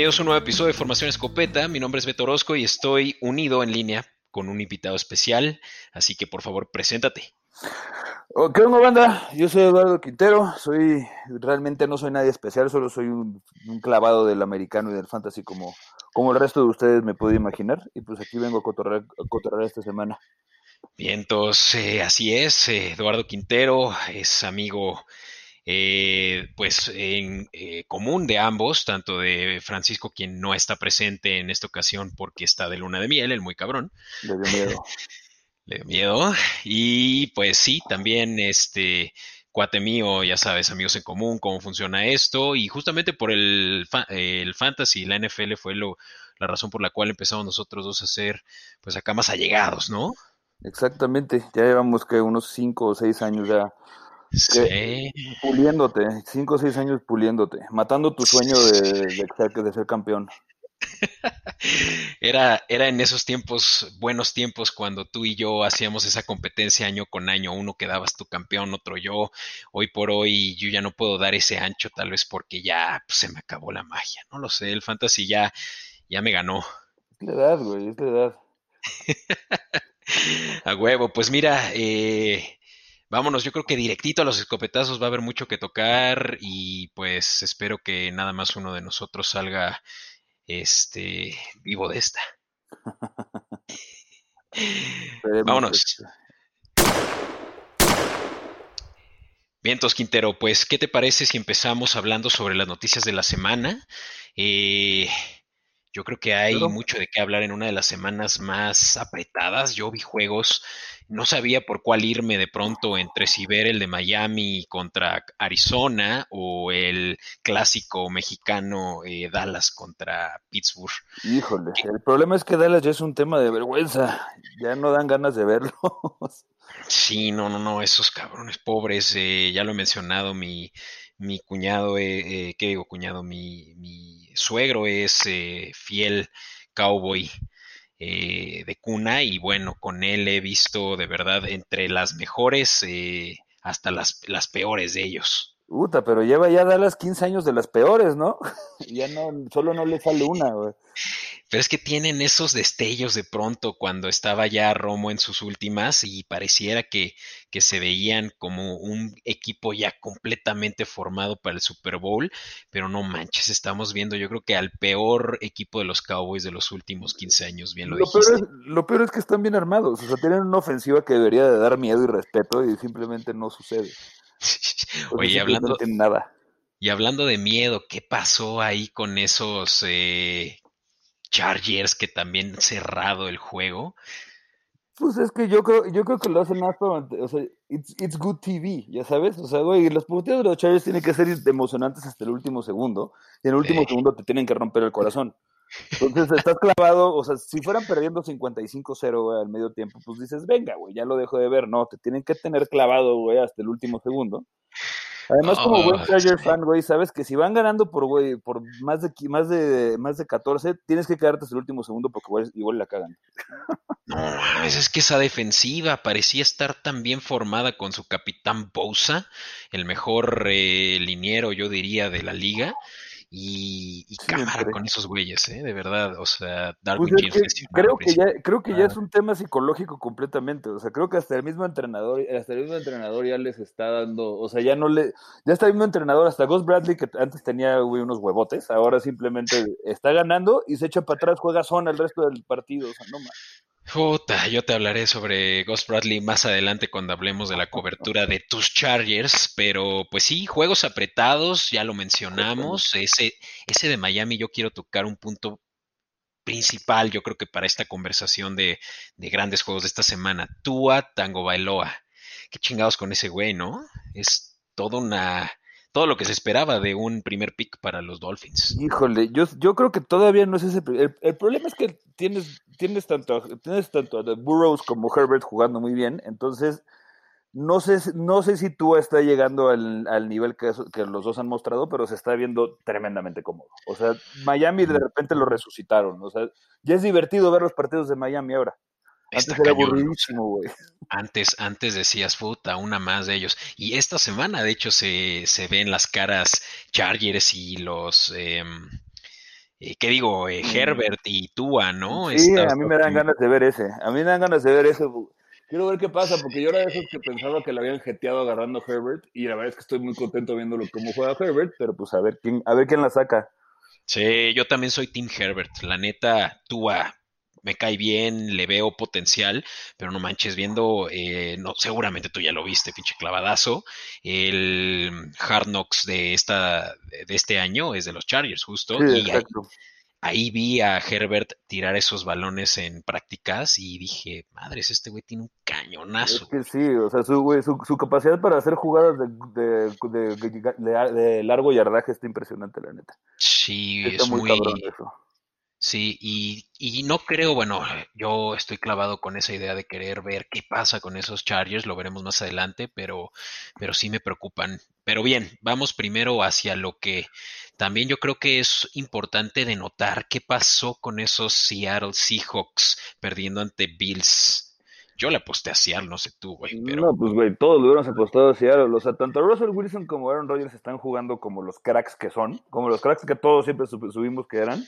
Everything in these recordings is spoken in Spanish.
Bienvenidos a un nuevo episodio de Formación Escopeta. Mi nombre es Beto Orozco y estoy unido en línea con un invitado especial, así que por favor, preséntate. ¿Qué onda, banda? Yo soy Eduardo Quintero, soy realmente no soy nadie especial, solo soy un, clavado del americano y del fantasy como, como el resto de ustedes me puede imaginar, y pues aquí vengo a cotorrear, esta semana. Bien, entonces eh, así es, eh, Eduardo Quintero es amigo eh, pues en común de ambos, tanto de Francisco, quien no está presente en esta ocasión porque está de luna de miel, el muy cabrón. Le dio miedo. Le dio miedo. Y pues sí, también este cuate mío, ya sabes, amigos en común, cómo funciona esto. Y justamente por el, el fantasy, la NFL fue lo, la razón por la cual empezamos nosotros dos a ser, pues acá más allegados, ¿no? Exactamente, ya llevamos que unos cinco o seis años ya Sí. Puliéndote, cinco o seis años puliéndote, matando tu sueño de, de, de ser campeón. Era, era en esos tiempos, buenos tiempos, cuando tú y yo hacíamos esa competencia año con año. Uno quedabas tu campeón, otro yo. Hoy por hoy yo ya no puedo dar ese ancho, tal vez porque ya pues, se me acabó la magia. No lo sé, el fantasy ya, ya me ganó. Es la edad, güey, es la edad. A huevo, pues mira, eh, vámonos, yo creo que directito a los escopetazos va a haber mucho que tocar y pues espero que nada más uno de nosotros salga este vivo de esta. vámonos. Vientos Quintero, pues, ¿qué te parece si empezamos hablando sobre las noticias de la semana? Eh, yo creo que hay mucho de qué hablar en una de las semanas más apretadas. Yo vi juegos, no sabía por cuál irme de pronto entre si ver el de Miami contra Arizona o el clásico mexicano eh, Dallas contra Pittsburgh. Híjole, el problema es que Dallas ya es un tema de vergüenza, ya no dan ganas de verlos. Sí, no, no, no, esos cabrones pobres, eh, ya lo he mencionado, mi, mi cuñado, eh, eh, ¿qué digo cuñado? Mi, suegro es eh, fiel cowboy de cuna y bueno, con él he visto de verdad entre las mejores hasta las, las peores de ellos. Puta, pero lleva ya las 15 años de las peores, ¿no? ya no, solo no le sale una, güey. Pero es que tienen esos destellos de pronto cuando estaba ya Romo en sus últimas y pareciera que, que se veían como un equipo ya completamente formado para el Super Bowl, pero no manches, estamos viendo yo creo que al peor equipo de los Cowboys de los últimos 15 años, bien lo, lo Peor es, lo peor es que están bien armados, o sea, tienen una ofensiva que debería de dar miedo y respeto y simplemente no sucede. Oye, hablando... nada. Y hablando de miedo, ¿qué pasó ahí con esos eh, Chargers que también cerrado el juego. Pues es que yo creo, yo creo que lo hacen más para, o sea, it's, good TV, ya sabes, o sea, güey, los partidos de los Chargers tienen que ser emocionantes hasta el último segundo, y en el último segundo te tienen que romper el corazón. Entonces estás clavado, o sea, si fueran perdiendo 55-0 al medio tiempo, pues dices, venga, güey, ya lo dejo de ver, no, te tienen que tener clavado, güey, hasta el último segundo. Además, como buen Charger fan, güey, sabes que si van ganando por, güey, por más de, más de más de 14, tienes que quedarte hasta el último segundo porque igual, la cagan. No, es que esa defensiva parecía estar tan bien formada con su capitán Bosa, el mejor eh, liniero, yo diría, de la liga y, cámara con esos güeyes, ¿eh? de verdad, o sea, Darwin pues creo que ya creo que ya es un tema psicológico completamente, o sea, creo que hasta el mismo entrenador, hasta el mismo entrenador ya les está dando, o sea, ya no le, ya está el mismo entrenador, hasta Ghost Bradley que antes tenía unos huevotes, ahora simplemente está ganando y se echa para atrás, juega zona el resto del partido, o sea, no más. Puta, yo te hablaré sobre Ghost Bradley más adelante cuando hablemos de la cobertura de tus Chargers, pero pues sí, juegos apretados, ya lo mencionamos, ese, ese de Miami yo quiero tocar un punto principal, yo creo que para esta conversación de, de grandes juegos de esta semana, Tua Tango Bailoa. Qué chingados con ese güey, ¿no? Es toda una todo lo que se esperaba de un primer pick para los Dolphins. Híjole, yo, yo creo que todavía no es ese. El, el problema es que tienes, tienes, tanto, tienes tanto a Burrows como Herbert jugando muy bien, entonces no sé, no sé si tú está llegando al, al nivel que, que, los dos han mostrado, pero se está viendo tremendamente cómodo. O sea, Miami de repente lo resucitaron. O sea, ya es divertido ver los partidos de Miami ahora. Antes era güey. Antes, antes decías, puta, una más de ellos. Y esta semana, de hecho, se, se ven las caras Chargers y los... Em, eh, ¿qué digo? Eh, mm. Herbert y Tua, ¿no? Sí, a mí me dan ganas de ver ese. A mí me dan ganas de ver ese. Quiero ver qué pasa, porque yo era de esos que pensaba que le habían jeteado agarrando a Herbert, y la verdad es que estoy muy contento viéndolo cómo juega Herbert, pero pues a ver quién, a ver quién la saca. Sí, yo también soy Team Herbert. La neta, Tua me cae bien, le veo potencial, pero no manches, viendo, eh, no, seguramente tú ya lo viste, pinche clavadazo. El Hard Knocks de esta, de este año es de los Chargers, justo. Sí, y ahí vi a Herbert tirar esos balones en prácticas y dije, madres, este güey tiene un cañonazo. Es que sí, o sea, su, su, capacidad para hacer jugadas de, de, de, largo yardaje está impresionante, la neta. Sí, es muy, cabrón eso. Sí, y, y, no creo, bueno, yo estoy clavado con esa idea de querer ver qué pasa con esos Chargers, lo veremos más adelante, pero, pero sí me preocupan. Pero bien, vamos primero hacia lo que también yo creo que es importante de notar qué pasó con esos Seattle Seahawks perdiendo ante Bills. Yo le aposté a Seattle, no sé tú, güey. Pero... No, pues, güey, todos lo apostado a Seattle. O sea, tanto Russell Wilson como Aaron Rodgers están jugando como los cracks que son, como los cracks que todos siempre subimos que eran.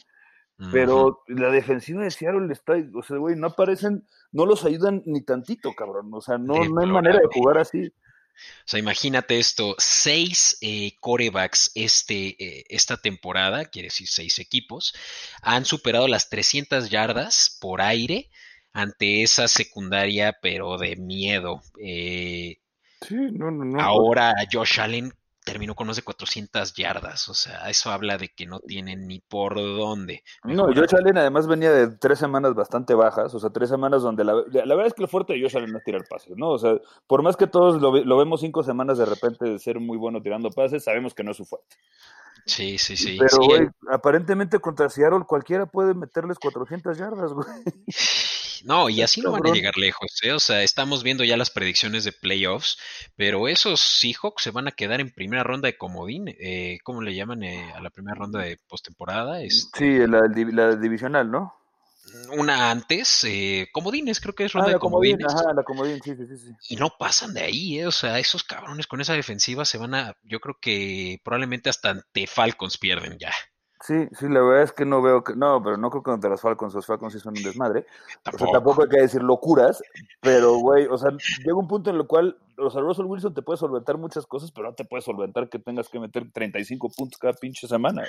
Pero la defensiva de Seattle está, o sea, güey, no aparecen, no los ayudan ni tantito, cabrón. O sea, no, no hay manera de jugar así. O sea, imagínate esto, seis eh, corebacks este, eh, esta temporada, quiere decir seis equipos, han superado las 300 yardas por aire ante esa secundaria, pero de miedo. Eh, sí, no, no, no. Ahora Josh Allen terminó con más de 400 yardas. O sea, eso habla de que no tienen ni por dónde. No, Josh Allen además venía de tres semanas bastante bajas, o sea, tres semanas donde la, la verdad es que lo fuerte de Josh Allen es tirar pases, ¿no? O sea, por más que todos lo, lo vemos cinco semanas de repente de ser muy bueno tirando pases, sabemos que no es su fuerte. Sí, sí, sí. Pero, güey, aparentemente contra Seattle cualquiera puede meterles 400 yardas, güey. No, y así no van a llegar lejos, ¿eh? O sea, estamos viendo ya las predicciones de playoffs, pero esos Seahawks se van a quedar en primera ronda de comodín, eh, ¿cómo le llaman eh, a la primera ronda de postemporada? Este sí, la, la divisional, ¿no? una antes, eh, comodines, creo que es ronda ah, de comodines. Ajá, la comodín, sí, sí, sí. Y no pasan de ahí, eh, o sea, esos cabrones con esa defensiva se van a, yo creo que probablemente hasta ante Falcons pierden ya. Sí, sí, la verdad es que no veo que, no, pero no creo que contra los Falcons, los Falcons sí son un desmadre. Tampoco. O sea, tampoco hay que decir locuras, pero güey, o sea, llega un punto en el cual, o sea, Russell Wilson te puede solventar muchas cosas, pero no te puede solventar que tengas que meter 35 puntos cada pinche semana.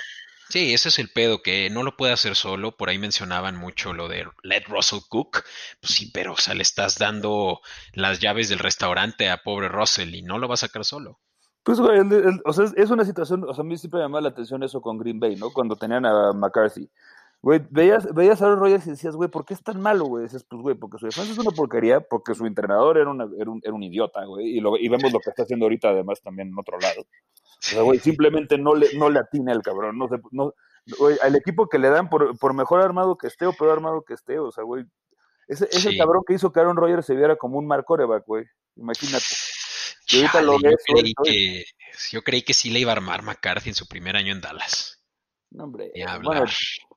Sí, ese es el pedo, que no lo puede hacer solo. Por ahí mencionaban mucho lo de Let Russell Cook. Pues sí, pero o sea, le estás dando las llaves del restaurante a pobre Russell y no lo va a sacar solo. Pues, güey, o sea, es una situación, o sea, a mí siempre me llamaba la atención eso con Green Bay, ¿no? Cuando tenían a McCarthy. Güey, veías, veías a Aaron Rodgers y decías, güey, ¿por qué es tan malo, güey? Dices, pues, güey, porque su defensa es una porquería, porque su entrenador era, una, era, un, era un idiota, güey, y, lo, y vemos lo que está haciendo ahorita, además, también en otro lado. O sea, güey, simplemente no le, no le atina el cabrón, no sé, no, güey, al equipo que le dan, por, por mejor armado que esté o peor armado que esté, o sea, güey, ese, ese el cabrón que hizo que Aaron Rodgers se viera como un Mark Coreback, güey, imagínate yo, creí que, sí le iba a armar McCarthy en su primer año en Dallas. No, hombre. Bueno,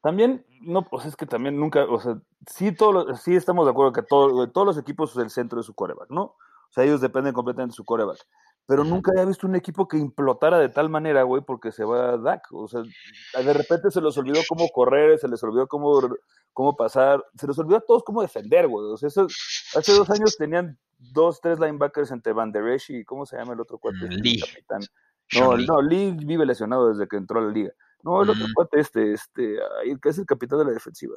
también, no, pues es que también nunca, o sea, sí, todos sí estamos de acuerdo que todo, todos los equipos son el centro de su coreback, ¿no? O sea, ellos dependen completamente de su coreback. Pero nunca había visto un equipo que implotara de tal manera, güey, porque se va a Dak. O sea, de repente se les olvidó cómo correr, se les olvidó cómo, cómo pasar, se les olvidó a todos cómo defender, güey. O sea, eso, hace dos años tenían dos, tres linebackers entre Van Der Esch y ¿cómo se llama el otro cuate? Mm, Lee. No, Lee. no, Lee vive lesionado desde que entró a la liga. No, el otro mm. cuate este, este, que es el capitán de la defensiva.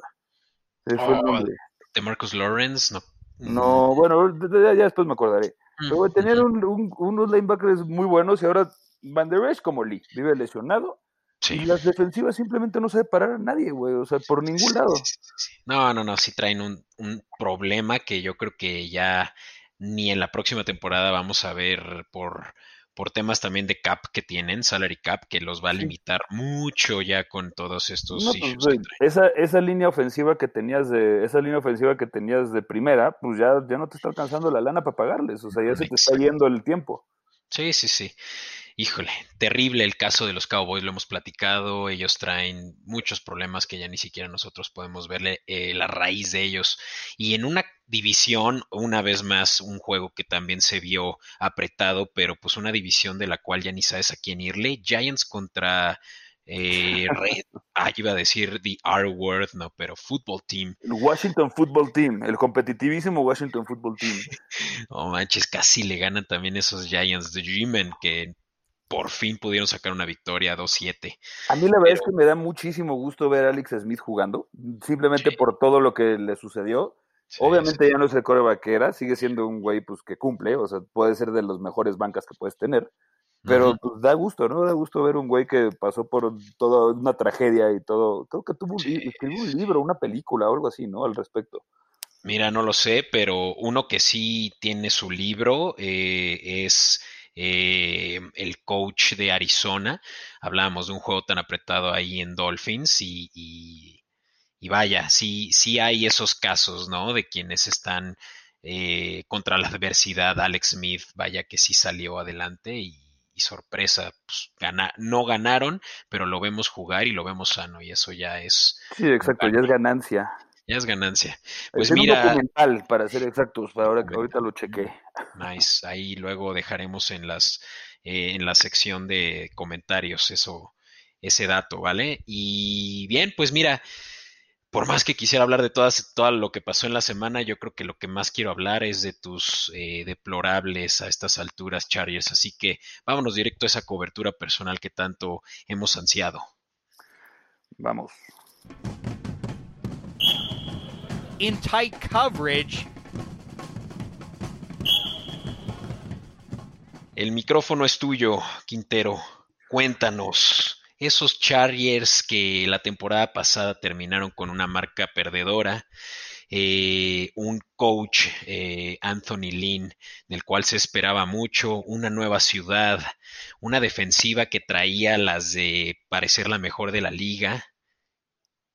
Fue oh, nombre. De Marcus Lawrence, no. No, bueno, ya, después me acordaré. Mm, Pero tenían un, unos linebackers muy buenos y ahora Van Der Esch como Lee, vive lesionado. Sí. Y las defensivas simplemente no sabe parar a nadie, güey, o sea, por ningún lado. No, no, no, sí traen un, un problema que yo creo que ya ni en la próxima temporada vamos a ver por, por temas también de cap que tienen, salary cap, que los va a limitar mucho ya con todos estos pues, esa, esa línea ofensiva que tenías de, esa línea ofensiva que tenías de primera, pues ya, ya no te está alcanzando la lana para pagarles, o sea, ya se te está yendo el tiempo. Sí, sí, sí híjole, terrible el caso de los Cowboys, lo hemos platicado, ellos traen muchos problemas que ya ni siquiera nosotros podemos verle eh, la raíz de ellos. Y en una división, una vez más, un juego que también se vio apretado, pero pues una división de la cual ya ni sabes a quién irle, Giants contra Eh, ah, iba a decir the R word, no, pero football team. El Washington Football Team, el competitivísimo Washington Football Team. No manches, casi le ganan también esos Giants de Dreamen que por fin pudieron sacar una victoria 2-7. A mí la verdad es que me da muchísimo gusto ver a Alex Smith jugando, simplemente por todo lo que le sucedió. Obviamente ya no es el coreback sigue siendo un güey pues que cumple, o sea, puede ser de los mejores bancas que puedes tener. Pero pues da gusto, ¿no? Da gusto ver un güey que pasó por toda una tragedia y todo. Creo que tuvo escribió un libro, una película o algo así, ¿no? Al respecto. Mira, no lo sé, pero uno que sí tiene su libro eh, es eh, el coach de Arizona. Hablábamos de un juego tan apretado ahí en Dolphins y, vaya, sí, sí hay esos casos, ¿no? De quienes están eh, contra la adversidad. Alex Smith, vaya que sí salió adelante y, sorpresa, pues, no ganaron, pero lo vemos jugar y lo vemos sano y eso ya es... Sí, exacto, ya es ganancia. Ya es ganancia. Pues mira. Un documental, para ser exactos, para ahora que ahorita lo chequé. Nice. Ahí luego dejaremos en las eh, en la sección de comentarios eso, ese dato, ¿vale? Y bien, pues mira, por más que quisiera hablar de todas, todo lo que pasó en la semana, yo creo que lo que más quiero hablar es de tus eh, deplorables a estas alturas, Chargers. Así que vámonos directo a esa cobertura personal que tanto hemos ansiado. Vamos in tight coverage. El micrófono es tuyo, Quintero. Cuéntanos, esos Chargers que la temporada pasada terminaron con una marca perdedora, eh, un coach, eh, Anthony Lynn, del cual se esperaba mucho, una nueva ciudad, una defensiva que traía las de parecer la mejor de la liga.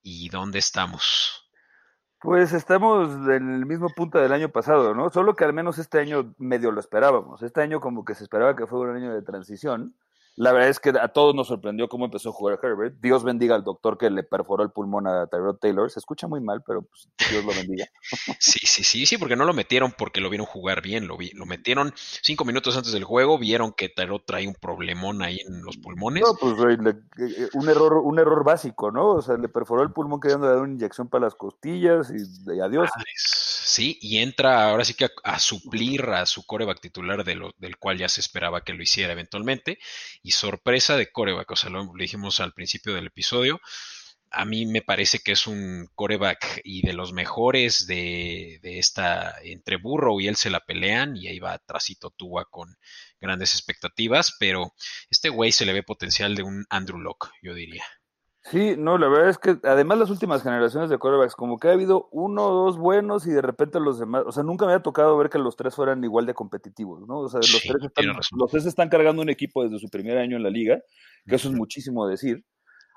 ¿Y dónde estamos? Pues estamos en el mismo punto del año pasado, ¿no? Solo que al menos este año medio lo esperábamos. Este año como que se esperaba que fuera un año de transición. La verdad es que a todos nos sorprendió cómo empezó a jugar Herbert. Dios bendiga al doctor que le perforó el pulmón a Tyrod Taylor. Se escucha muy mal, pero pues, Dios lo bendiga. Sí, sí, sí, sí, porque no lo metieron porque lo vieron jugar bien. Lo, vi, lo metieron cinco minutos antes del juego, vieron que Tyrod trae un problemón ahí en los pulmones. No, pues eh, eh, un error, un error básico, ¿no? O sea, le perforó el pulmón queriendo dar una inyección para las costillas y, adiós. Sí, y entra ahora sí que a, suplir a su coreback titular de lo, del cual ya se esperaba que lo hiciera eventualmente y sorpresa de coreback, o sea, lo, dijimos al principio del episodio, a mí me parece que es un coreback y de los mejores de, esta, entre Burrow y él se la pelean y ahí va trasito Tua con grandes expectativas, pero este güey se le ve potencial de un Andrew Locke, yo diría. Sí, no, la verdad es que además las últimas generaciones de corebacks, como que ha habido uno o dos buenos y de repente los demás, o sea, nunca me ha tocado ver que los tres fueran igual de competitivos, ¿no? O sea, los, tres, están, los tres están cargando un equipo desde su primer año en la liga, que eso es muchísimo decir.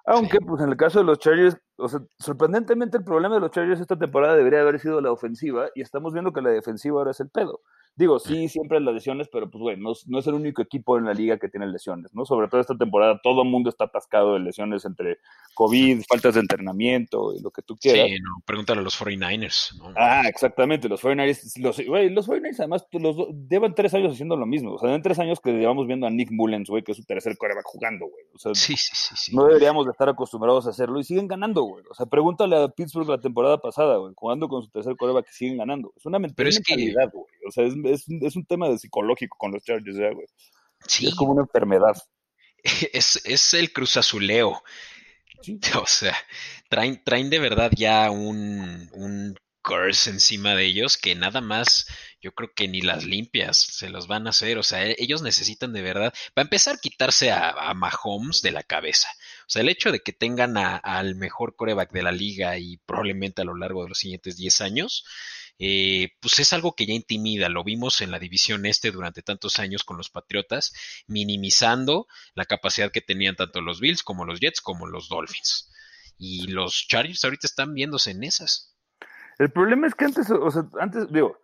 Aunque, pues en el caso de los Chargers, o sea, sorprendentemente el problema de los Chargers esta temporada debería haber sido la ofensiva y estamos viendo que la defensiva ahora es el pedo. Digo, sí, siempre las lesiones, pero pues bueno, no, es el único equipo en la liga que tiene lesiones, ¿no? Sobre todo esta temporada, todo el mundo está atascado de lesiones entre COVID, faltas de entrenamiento y lo que tú quieras. Sí, no, pregúntale a los 49ers. ¿no? Ah, exactamente, los 49ers, los, los 49ers además pues, los, llevan tres años haciendo lo mismo, o sea, en tres años que llevamos viendo a Nick Mullens, güey, que es su tercer coreback jugando, güey. O sea, sí, sí, sí, sí, no deberíamos de estar acostumbrados a hacerlo y siguen ganando, güey. O sea, pregúntale a Pittsburgh la temporada pasada, güey, jugando con su tercer coreback que siguen ganando. Es una mentalidad, güey. O sea, es, es, es un tema de psicológico con los Chargers, güey. Sí. Es como una enfermedad. Es, es el cruzazuleo. O sea, traen, traen de verdad ya un, un curse encima de ellos que nada más yo creo que ni las limpias se los van a hacer. O sea, ellos necesitan de verdad, para empezar, quitarse a, a Mahomes de la cabeza. O sea, el hecho de que tengan al mejor coreback de la liga y probablemente a lo largo de los siguientes 10 años, eh, pues es algo que ya intimida. Lo vimos en la división este durante tantos años con los Patriotas, minimizando la capacidad que tenían tanto los Bills como los Jets como los Dolphins. Y los Chargers ahorita están viéndose en esas. El problema es que antes, o sea, antes, digo,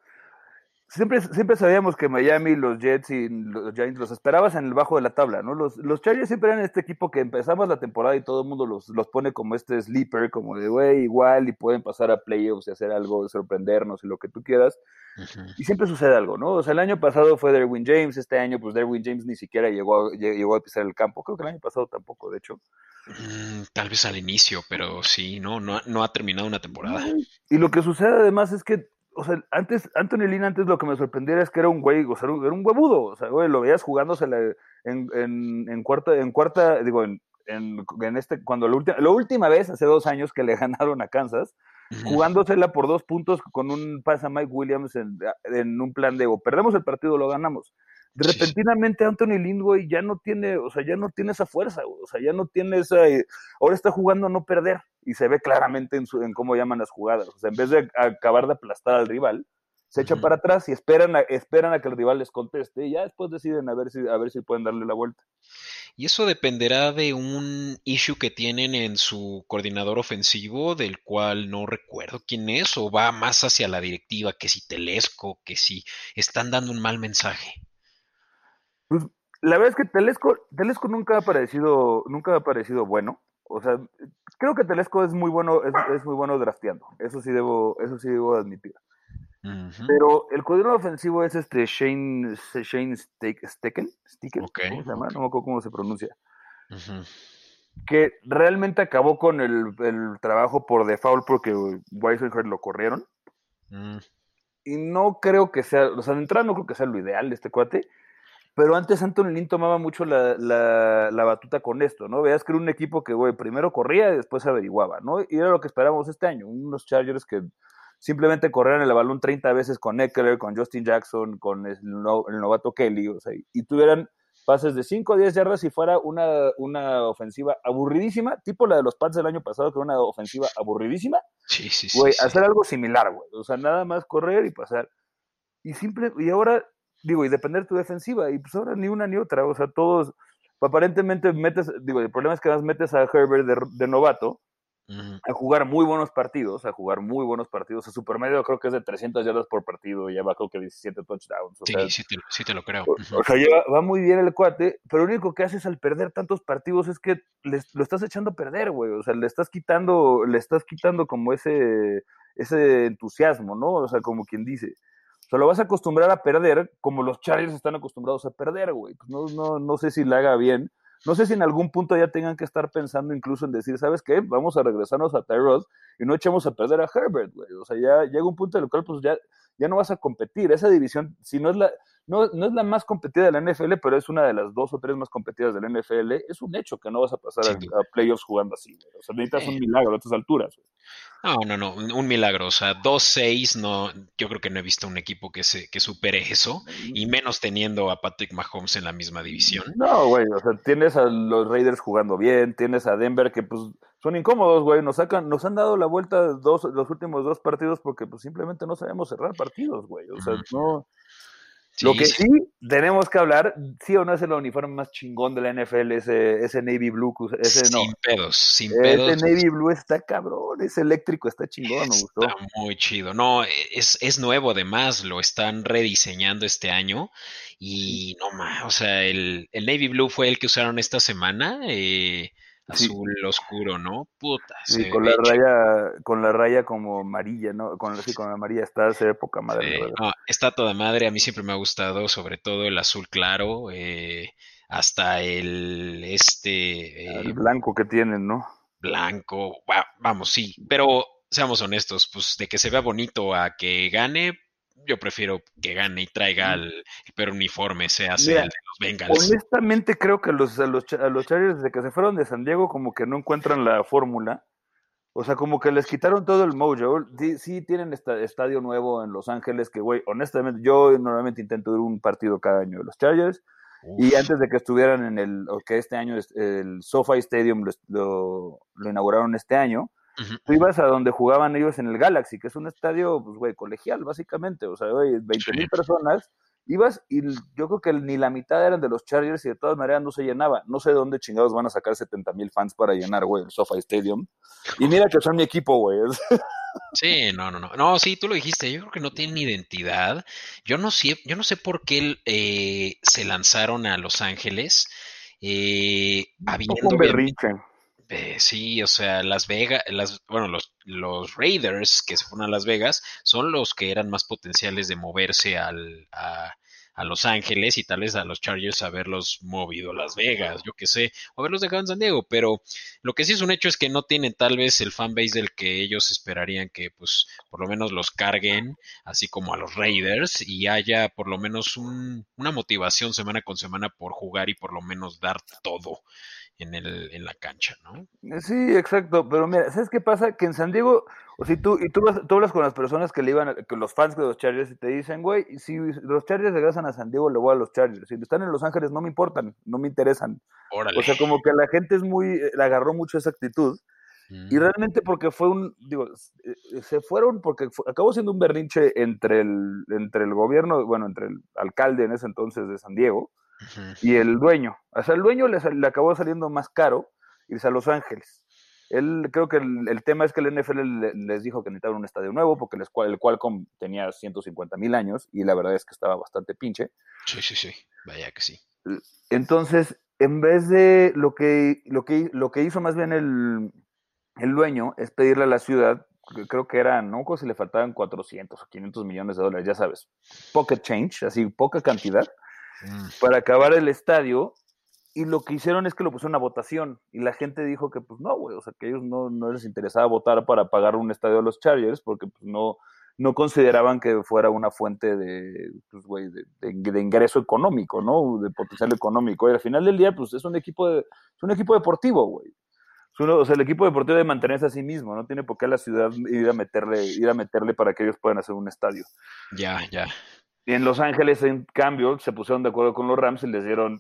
siempre, siempre sabíamos que Miami, los Jets y los Giants los esperabas en el bajo de la tabla, ¿no? Los, los Chargers siempre eran este equipo que empezamos la temporada y todo el mundo los, los pone como este sleeper, como de, güey, igual, y pueden pasar a playoffs y hacer algo, sorprendernos y lo que tú quieras. Y siempre sucede algo, ¿no? O sea, el año pasado fue Derwin James, este año, pues Derwin James ni siquiera llegó a, llegó a pisar el campo. Creo que el año pasado tampoco, de hecho. Mm, tal vez al inicio, pero sí, no, no, no ha terminado una temporada. Y lo que sucede además es que, o sea, antes, Anthony Lynn antes lo que me sorprendiera es que era un güey, o sea, era un huevudo, o sea, güey, lo veías jugándose en, en, en, cuarta, en cuarta, digo, en, en, este, cuando la última, la última vez, hace dos años que le ganaron a Kansas, jugándosela por dos puntos con un pase a Mike Williams en, en un plan de o perdemos el partido o lo ganamos repentinamente Anthony Lindway ya no tiene, o sea, ya no tiene esa fuerza, o sea, ya no tiene esa, eh, ahora está jugando a no perder y se ve claramente en, su, en cómo llaman las jugadas, o sea, en vez de acabar de aplastar al rival, se echan para atrás y esperan a, esperan a que el rival les conteste y ya después deciden a ver si a ver si pueden darle la vuelta. Y eso dependerá de un issue que tienen en su coordinador ofensivo, del cual no recuerdo quién es, o va más hacia la directiva, que si Telesco, que si están dando un mal mensaje. Pues, la verdad es que Telesco, Telesco nunca ha parecido, nunca ha parecido bueno. O sea, creo que Telesco es muy bueno, es, muy bueno drafteando. Eso sí debo, eso sí debo admitir. Pero el coordinador ofensivo es este Shane, Shane Stecken, ¿cómo se llama? No me acuerdo cómo se pronuncia. Que realmente acabó con el, trabajo por default porque Weisenherr lo corrieron. Mm. Y no creo que sea, o sea, de entrada no creo que sea lo ideal de este cuate. Pero antes Anthony Lynn tomaba mucho la, la, batuta con esto, ¿no? Veas que era un equipo que, güey, primero corría y después averiguaba, ¿no? Y era lo que esperábamos este año, unos Chargers que simplemente corrieran el balón 30 veces con Eckler, con Justin Jackson, con el, novato Kelly, o sea, y tuvieran pases de 5 o 10 yardas y fuera una, una ofensiva aburridísima, tipo la de los Pats del año pasado, que era una ofensiva aburridísima. Sí, sí, sí. Güey, hacer algo similar, güey. O sea, nada más correr y pasar. Y simple, y ahora digo, y depender de tu defensiva, y pues ahora ni una ni otra, o sea, todos, aparentemente metes, digo, el problema es que más metes a Herbert de, novato a jugar muy buenos partidos, a jugar muy bueos partidos, a supermedio creo que es de 300 yardas por partido, y ya va creo que 17 touchdowns. sí, sí te, sí te, lo creo. O, sea, ya va muy bien el cuate, pero lo único que haces al perder tantos partidos es que lo estás echando a perder, güey, o sea, le estás quitando, le estás quitando como ese, ese entusiasmo, ¿no? O sea, como quien dice. O sea, lo vas a acostumbrar a perder como los Chargers están acostumbrados a perder, güey. Pues no, no, no sé si le haga bien. No sé si en algún punto ya tengan que estar pensando incluso en decir, ¿sabes qué? Vamos a regresarnos a Tyrod y no echemos a perder a Herbert, güey. O sea, ya llega un punto en el cual pues ya, ya no vas a competir. Esa división, si no es la, no, no es la más competida de la NFL, pero es una de las dos o tres más competidas de la NFL. Es un hecho que no vas a pasar a, playoffs jugando así. O sea, necesitas un milagro a estas alturas. No, no, no, un milagro. O sea, 2-6, no, yo creo que no he visto un equipo que, se, que supere eso, y menos teniendo a Patrick Mahomes en la misma división. No, güey, o sea, tienes a los Raiders jugando bien, tienes a Denver que pues son incómodos, güey, nos sacan, nos han dado la vuelta dos, los últimos dos partidos porque pues simplemente no sabemos cerrar partidos, güey. O sea, no lo que sí. tenemos que hablar, sí o no es el uniforme más chingón de la NFL, ese, ese Navy Blue, ese sin pedos, sin pedos. Ese Navy Blue está cabrón, es eléctrico, está chingón, me gustó. Está muy chido, no, es, es nuevo además, lo están rediseñando este año y no más, o sea, el, el Navy Blue fue el que usaron esta semana, eh, azul oscuro, ¿no? Puta. Sí, con la raya, con la raya como amarilla, ¿no? Con, sí, con la amarilla está, se ve poca madre. no, está toda madre, a mí siempre me ha gustado, sobre todo el azul claro, eh, hasta el este. el eh, blanco que tienen, ¿no? Blanco, vamos, sí, pero seamos honestos, pues de que se vea bonito a que gane, yo prefiero que gane y traiga el, el uniforme, sea el de los Bengals. Honestamente creo que los, a, los, a los Chargers desde que se fueron de San Diego como que no encuentran la fórmula. O sea, como que les quitaron todo el mojo. Sí, sí tienen este estadio nuevo en Los Ángeles que, güey, honestamente, yo normalmente intento ir un partido cada año de los Chargers. Y antes de que estuvieran en el, o que este año el SoFi Stadium lo, lo inauguraron este año, Tú ibas a donde jugaban ellos en el Galaxy, que es un estadio, pues, güey, colegial, básicamente. O sea, güey, 20 mil personas. Ibas y yo creo que ni la mitad eran de los Chargers y de todas maneras no se llenaba. No sé de dónde chingados van a sacar 70 mil fans para llenar, güey, el SoFi Stadium. Y mira que son mi equipo, güey. Sí, no, no, no. No, sí, tú lo dijiste. Yo creo que no tienen identidad. Yo no sé, yo no sé por qué eh, se lanzaron a Los Ángeles. Eh, habiendo. Un eh, sí, o sea, Las Vegas, las, bueno, los, Raiders que se fueron a Las Vegas son los que eran más potenciales de moverse al, a, a Los Ángeles y tal vez a los Chargers haberlos movido a Las Vegas, yo qué sé, o haberlos dejado en San Diego, pero lo que sí es un hecho es que no tienen tal vez el fanbase del que ellos esperarían que pues por lo menos los carguen, así como a los Raiders, y haya por lo menos una motivación semana con semana por jugar y por lo menos dar todo en, el, en la cancha, ¿no? Sí, exacto, pero mira, ¿sabes qué pasa? Que en San Diego, o si tú, y tú, tú hablas con las personas que le iban, que los fans de los Chargers, y te dicen, güey, si los Chargers regresan a San Diego, le voy a los Chargers. Si están en Los Ángeles, no me importan, no me interesan. O sea, como que la gente es muy, le agarró mucho esa actitud. Y mm. realmente porque fue un, digo, eh, se fueron porque acabó siendo un berrinche entre el, entre el gobierno, bueno, entre el alcalde en ese entonces de San Diego, y el dueño. O sea, el dueño le, acabó saliendo más caro irse a Los Ángeles. Él, creo que el, tema es que el NFL les dijo que necesitaban un estadio nuevo porque el, el Qualcomm tenía 150 mil años y la verdad es que estaba bastante pinche. Sí, sí, sí, vaya que sí. Entonces, en vez de lo que, lo que, lo que hizo más bien el, el dueño es pedirle a la ciudad, creo que eran, no si le faltaban 400 o 500 millones de dólares, ya sabes, pocket change, así poca cantidad, Mm. para acabar el estadio. Y lo que hicieron es que lo pusieron a votación. Y la gente dijo que, pues no, güey, o sea, que ellos no, no les interesaba votar para pagar un estadio a los Chargers porque pues, no, no consideraban que fuera una fuente de, pues, güey, de, ingreso económico, ¿no? De potencial económico. Y al final del día, pues es un equipo, de, es un equipo deportivo, güey. o sea, el equipo deportivo debe mantenerse a sí mismo, no tiene por qué la ciudad ir a meterle, ir a meterle para que ellos puedan hacer un estadio. Ya, ya. Y en Los Ángeles, en cambio, se pusieron de acuerdo con los Rams y les dieron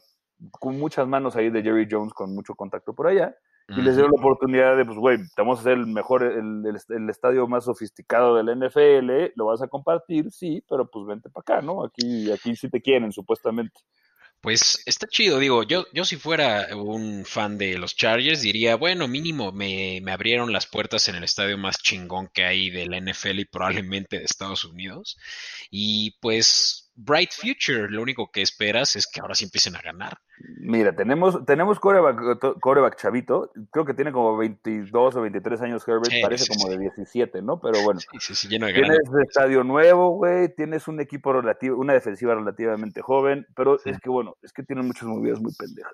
con muchas manos ahí de Jerry Jones con mucho contacto por allá. Y les dieron la oportunidad de, pues, güey, te vamos a hacer el mejor, el, el, estadio más sofisticado del NFL, lo vas a compartir, sí, pero pues vente para acá, ¿no? Aquí, aquí sí te quieren, supuestamente. Pues está chido, digo, yo, yo si fuera un fan de los Chargers diría, bueno, mínimo me, me abrieron las puertas en el estadio más chingón que hay de la NFL y probablemente de Estados Unidos. Y pues bright future. Lo único que esperas es que ahora sí empiecen a ganar. Mira, tenemos, tenemos coreback, chavito. Creo que tiene como 22 o 23 años Herbert. parece como de 17, ¿no? Pero bueno. tienes estadio nuevo, güey. Tienes un equipo relativo, una defensiva relativamente joven. Pero es que, bueno, es que tienen muchas movidas muy pendejas.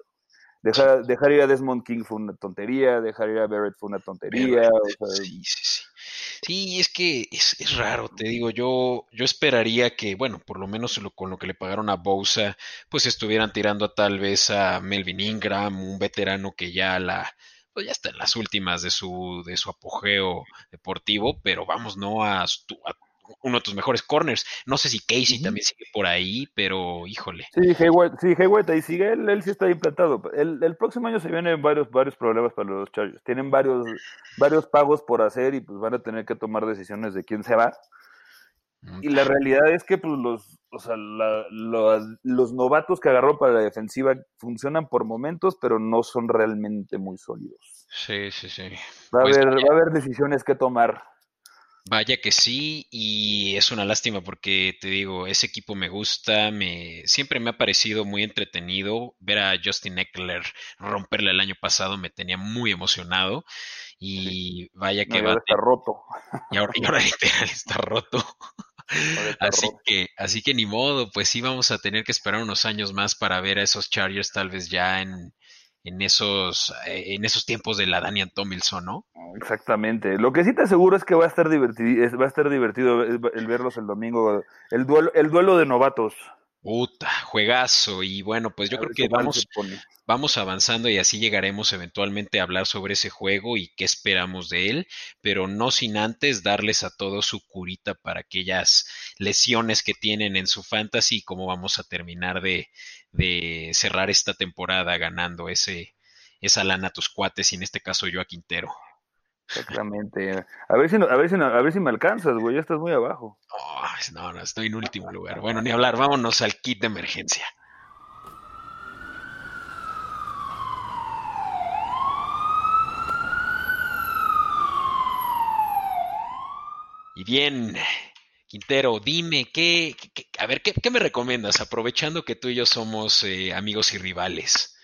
Dejar, dejar ir a Desmond King fue una tontería, dejar ir a Barrett fue una tontería. sí, sí, sí. Sí, es que es, raro, te digo, yo, yo esperaría que, bueno, por lo menos con lo que le pagaron a Bosa, pues estuvieran tirando a tal vez a Melvin Ingram, un veterano que ya la, pues ya está en las últimas de su, de su apogeo deportivo, pero vamos, no a, a uno de tus mejores corners. No sé si Casey también sigue por ahí, pero híjole. Sí, Hayward, sí, Hayward ahí sigue, él, él sí está implantado. El, el, próximo año se vienen varios, varios problemas para los Chargers. Tienen varios, varios pagos por hacer y pues van a tener que tomar decisiones de quién se va. Y la realidad es que pues, los, o sea, los novatos que agarró para la defensiva funcionan por momentos, pero no son realmente muy sólidos. Sí, sí, sí. Va a, pues haber, va a haber decisiones que tomar. Vaya que sí, y es una lástima porque te digo, ese equipo me gusta, me siempre me ha parecido muy entretenido ver a Justin Eckler romperle el año pasado, me tenía muy emocionado y vaya que va está roto. Y ahora, y ahora literal está roto. así que, así que ni modo, pues sí vamos a tener que esperar unos años más para ver a esos Chargers tal vez ya en, en esos, eh, en esos tiempos de la Daniel Tomilson, ¿no? Exactamente. Lo que sí te aseguro es que va a estar divertido, va a estar divertido el verlos el domingo, el duelo, el duelo de novatos. Puta, juegazo. Y bueno, pues yo creo que vamos, vamos avanzando y así llegaremos eventualmente a hablar sobre ese juego y qué esperamos de él, pero no sin antes darles a todos su curita para aquellas lesiones que tienen en su fantasy y cómo vamos a terminar de, de cerrar esta temporada ganando ese, esa lana a tus cuates y en este caso yo a Quintero. Exactamente. A ver si, a ver si, a ver si me alcanzas, güey. Ya estás muy abajo. no, no, estoy en último lugar. Bueno, ni hablar. Vámonos al kit de emergencia. Y bien, Quintero, dime, ¿qué, a ver, ¿qué, me recomiendas? Aprovechando que tú y yo somos eh, amigos y rivales,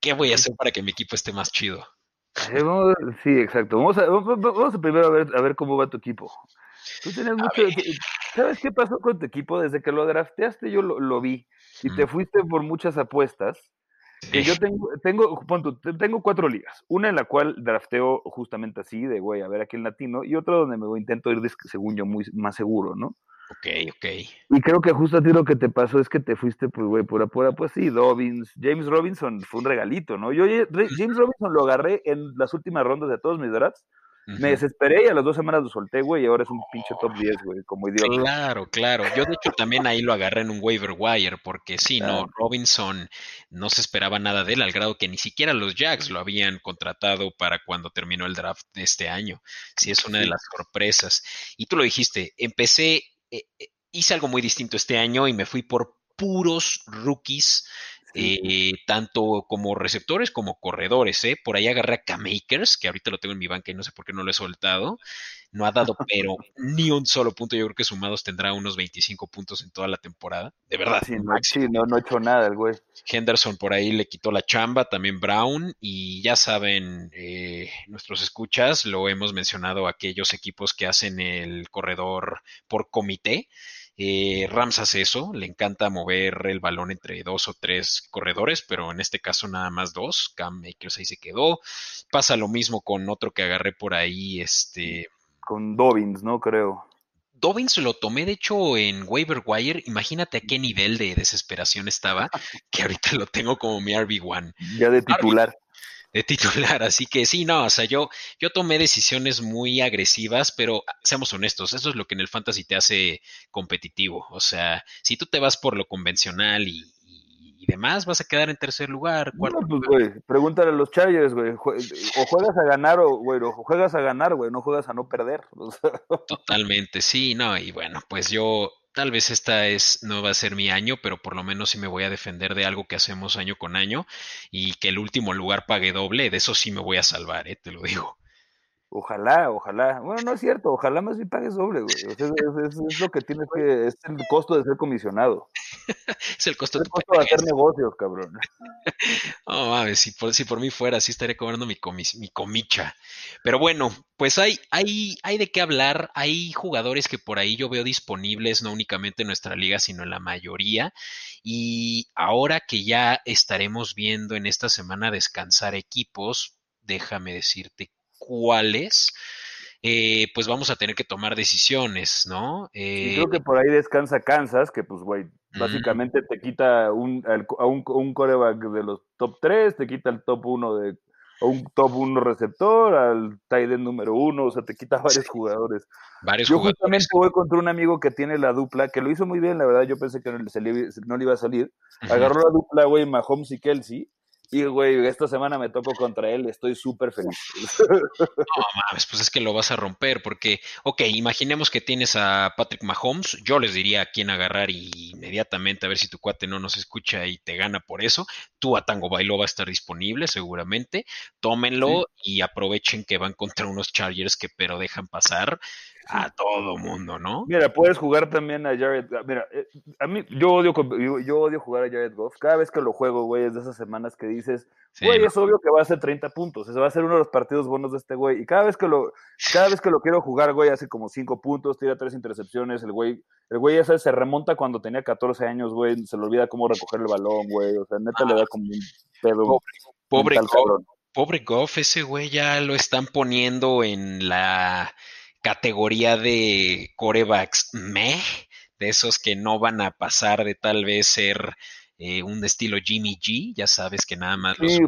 ¿qué voy a hacer para que mi equipo esté más chido? sí, exacto. Vamos a, vamos a primero a ver, a ver cómo va tu equipo. Tú tienes mucho. ¿Sabes qué pasó con tu equipo? Desde que lo drafteaste, yo lo, vi. Y te fuiste por muchas apuestas. Que yo tengo, tengo, tengo cuatro ligas. Una en la cual drafteo justamente así, de güey, a ver aquí el latino, y otra donde me intento ir, según yo, muy más seguro, ¿no? Ok, ok. Y creo que justo a ti lo que te pasó es que te fuiste, pues, güey, pura, pura, pues sí, Dobbins. James Robinson fue un regalito, ¿no? Yo James Robinson lo agarré en las últimas rondas de todos mis drafts me desesperé y a las dos semanas lo solté, güey, y ahora es un pinche top 10, güey, como idiota. Claro, claro. Yo de hecho también ahí lo agarré en un waiver wire, porque sí, no, Robinson no se esperaba nada de él, al grado que ni siquiera los Jacks lo habían contratado para cuando terminó el draft de este año. Sí, es una de las sorpresas. Y tú lo dijiste, empecé, eh, eh, hice algo muy distinto este año y me fui por puros rookies eh, tanto como receptores como corredores. ¿eh? Por ahí agarré a K-Makers, que ahorita lo tengo en mi banca y no sé por qué no lo he soltado. No ha dado, pero ni un solo punto. Yo creo que sumados tendrá unos 25 puntos en toda la temporada. De verdad. Sí, no, no, ha hecho nada el güey. Henderson por ahí le quitó la chamba, también Brown. Y ya saben, eh, nuestros escuchas, lo hemos mencionado, aquellos equipos que hacen el corredor por comité. Eh, Rams hace eso, le encanta mover el balón entre dos o tres corredores, pero en este caso nada más dos. Cam Makers ahí se quedó. Pasa lo mismo con otro que agarré por ahí, este. Con Dobbins, ¿no? Creo. Dobbins lo tomé, de hecho, en Waiver Wire. Imagínate a qué nivel de desesperación estaba, que ahorita lo tengo como mi RB1. Ya de titular de titular. Así que sí, no, o sea, yo, yo tomé decisiones muy agresivas, pero seamos honestos, eso es lo que en el fantasy te hace competitivo. O sea, si tú te vas por lo convencional y, demás, vas a quedar en tercer lugar. Cuarto no, pues, güey, pregúntale a los Chargers, güey. O juegas a ganar, o, güey, o juegas a ganar, güey, no juegas a no perder. Totalmente, sí, no, y bueno, pues yo tal vez esta es no va a ser mi año, pero por lo menos sí me voy a defender de algo que hacemos año con año y que el último lugar pague doble, de eso sí me voy a salvar, ¿eh? te lo digo. Ojalá, ojalá. Bueno, no es cierto, ojalá más bien pagues doble, güey. es, lo que tienes que, es el costo de ser comisionado. es el costo, de hacer negocios, cabrón. No mames, si por, si por mí fuera, sí estaría cobrando mi, mi comicha. Pero bueno, pues hay, hay, hay de qué hablar. Hay jugadores que por ahí yo veo disponibles, no únicamente en nuestra liga, sino en la mayoría. Y ahora que ya estaremos viendo en esta semana descansar equipos, déjame decirte cuáles, eh, pues vamos a tener que tomar decisiones, ¿no? Eh, creo que por ahí descansa Kansas, que pues, güey, básicamente te quita un, a un, un, coreback de los top 3, te quita el top 1 de un top 1 receptor, al tight end número 1, o sea, te quita varios jugadores. Varios yo justamente voy contra un amigo que tiene la dupla, que lo hizo muy bien, la verdad, yo pensé que no le, no le iba a salir. Agarró la dupla, güey, Mahomes y Kelsey, y, güey, esta semana me toco contra él, estoy súper feliz. No mames, pues es que lo vas a romper, porque, ok, imaginemos que tienes a Patrick Mahomes, yo les diría a quién agarrar y inmediatamente a ver si tu cuate no nos escucha y te gana por eso. Tú a Tango Bailo va a estar disponible seguramente, tómenlo y aprovechen que van contra unos Chargers que pero dejan pasar a todo mundo, ¿no? Mira, puedes jugar también a Jared. Mira, eh, a mí, yo odio, yo, odio jugar a Jared Goff. Cada vez que lo juego, güey, es de esas semanas que dices, güey, es obvio que va a ser 30 puntos. Ese va a ser uno de los partidos buenos de este güey. Y cada vez que lo, cada vez que lo quiero jugar, güey, hace como 5 puntos, tira 3 intercepciones. El güey, el güey ese se remonta cuando tenía 14 años, güey. Se le olvida cómo recoger el balón, güey. O sea, neta le da como un pedo. Pobre, pobre Pobre Goff, ese güey ya lo están poniendo en la categoría de corebacks meh, de esos que no van a pasar de tal vez ser eh, un estilo Jimmy G, ya sabes que nada más. Sí,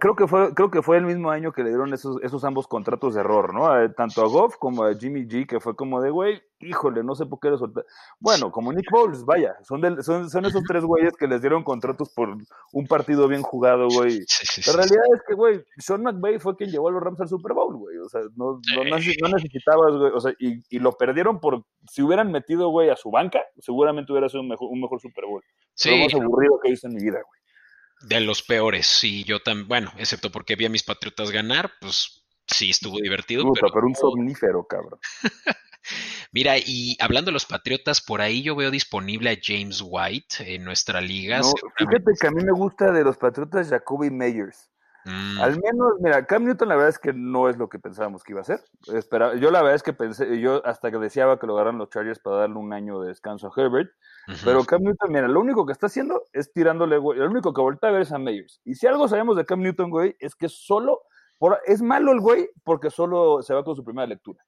creo que fue, creo que fue el mismo año que le dieron esos, esos ambos contratos de error, ¿no? tanto a Goff como a Jimmy G, que fue como de, güey, híjole, no sé por qué lo solté. Bueno, como Nick Foles, vaya, son, son, son, esos tres güeyes que les dieron contratos por un partido bien jugado, güey. la realidad es que, güey, Sean McVay fue quien llevó a los Rams al Super Bowl, güey. O sea, no, no, necesitabas, güey. O sea, y, y, lo perdieron por, si hubieran metido, güey, a su banca, seguramente hubiera sido un mejor, un mejor Super Bowl. Sí. Lo más aburrido que hice en mi vida, güey. De los peores, sí, yo también, bueno, excepto porque vi a mis Patriotas ganar, pues sí estuvo divertido. Puta, pero, un somnífero, cabrón. Mira, y hablando de los Patriotas, por ahí yo veo disponible a James White en nuestra liga. fíjate que a mí me gusta de los Patriotas Jacoby Meyers. Mm. Al menos, mira, Cam Newton la verdad es que no es lo que pensábamos que iba a ser. yo la verdad es que pensé, yo hasta que deseaba que lo agarran los Chargers para darle un año de descanso a Herbert, pero Cam Newton, mira, lo único que está haciendo es tirándole, güey, lo único que voltea a ver es a Meyers. Y si algo sabemos de Cam Newton, güey, es que solo, es malo el güey porque solo se va con su primera lectura.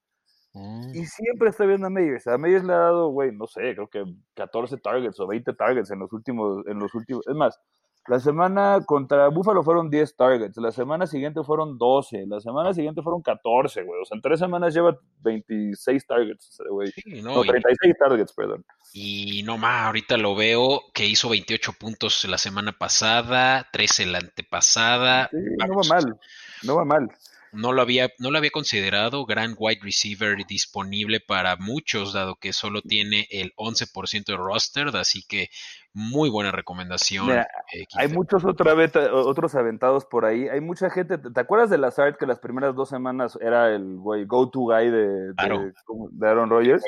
Mm. Y siempre está viendo a Meyers. A Meyers le ha dado, güey, no sé, creo que 14 targets o 20 targets en los últimos, en los últimos, es más, la semana contra Buffalo fueron 10 targets, la semana siguiente fueron 12, la semana siguiente fueron 14, güey. O sea, en tres semanas lleva 26 targets, güey. no, 36 targets, perdón. Y no más, ahorita lo veo que hizo 28 puntos la semana pasada, 13 la antepasada. Sí, no va mal, no va mal. No lo, había, no lo había considerado gran wide receiver disponible para muchos, dado que solo tiene el 11% de roster, así que muy buena recomendación. Eh, hay muchos otros aventados por ahí. Hay mucha gente. ¿Te, acuerdas de Lazard que las primeras dos semanas era el güey go-to guy de, Aaron Rodgers?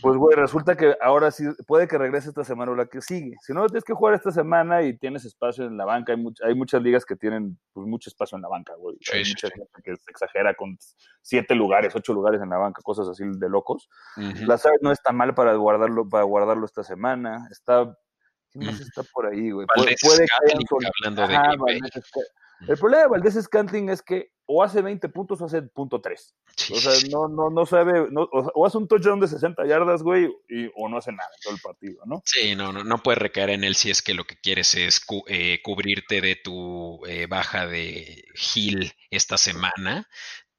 Pues güey, resulta que ahora sí puede que regrese esta semana o la que sigue. Si no, tienes que jugar esta semana y tienes espacio en la banca. Hay, hay muchas ligas que tienen pues, mucho espacio en la banca, güey. hay mucha gente que se exagera con siete lugares, ocho lugares en la banca, cosas así de locos. Lazard no está mal para guardarlo, para guardarlo esta semana. Está ¿Quién más está por ahí, güey? Puede, puede hablando de El problema de Valdés Scantling es que o hace 20 puntos o hace punto 3. o sea, no, no, no sabe, o, hace un touchdown de 60 yardas, güey, y, o no hace nada en todo el partido, ¿no? Sí, no, no, no puede recaer en él si es que lo que quieres es eh, cubrirte de tu eh, baja de Hill esta semana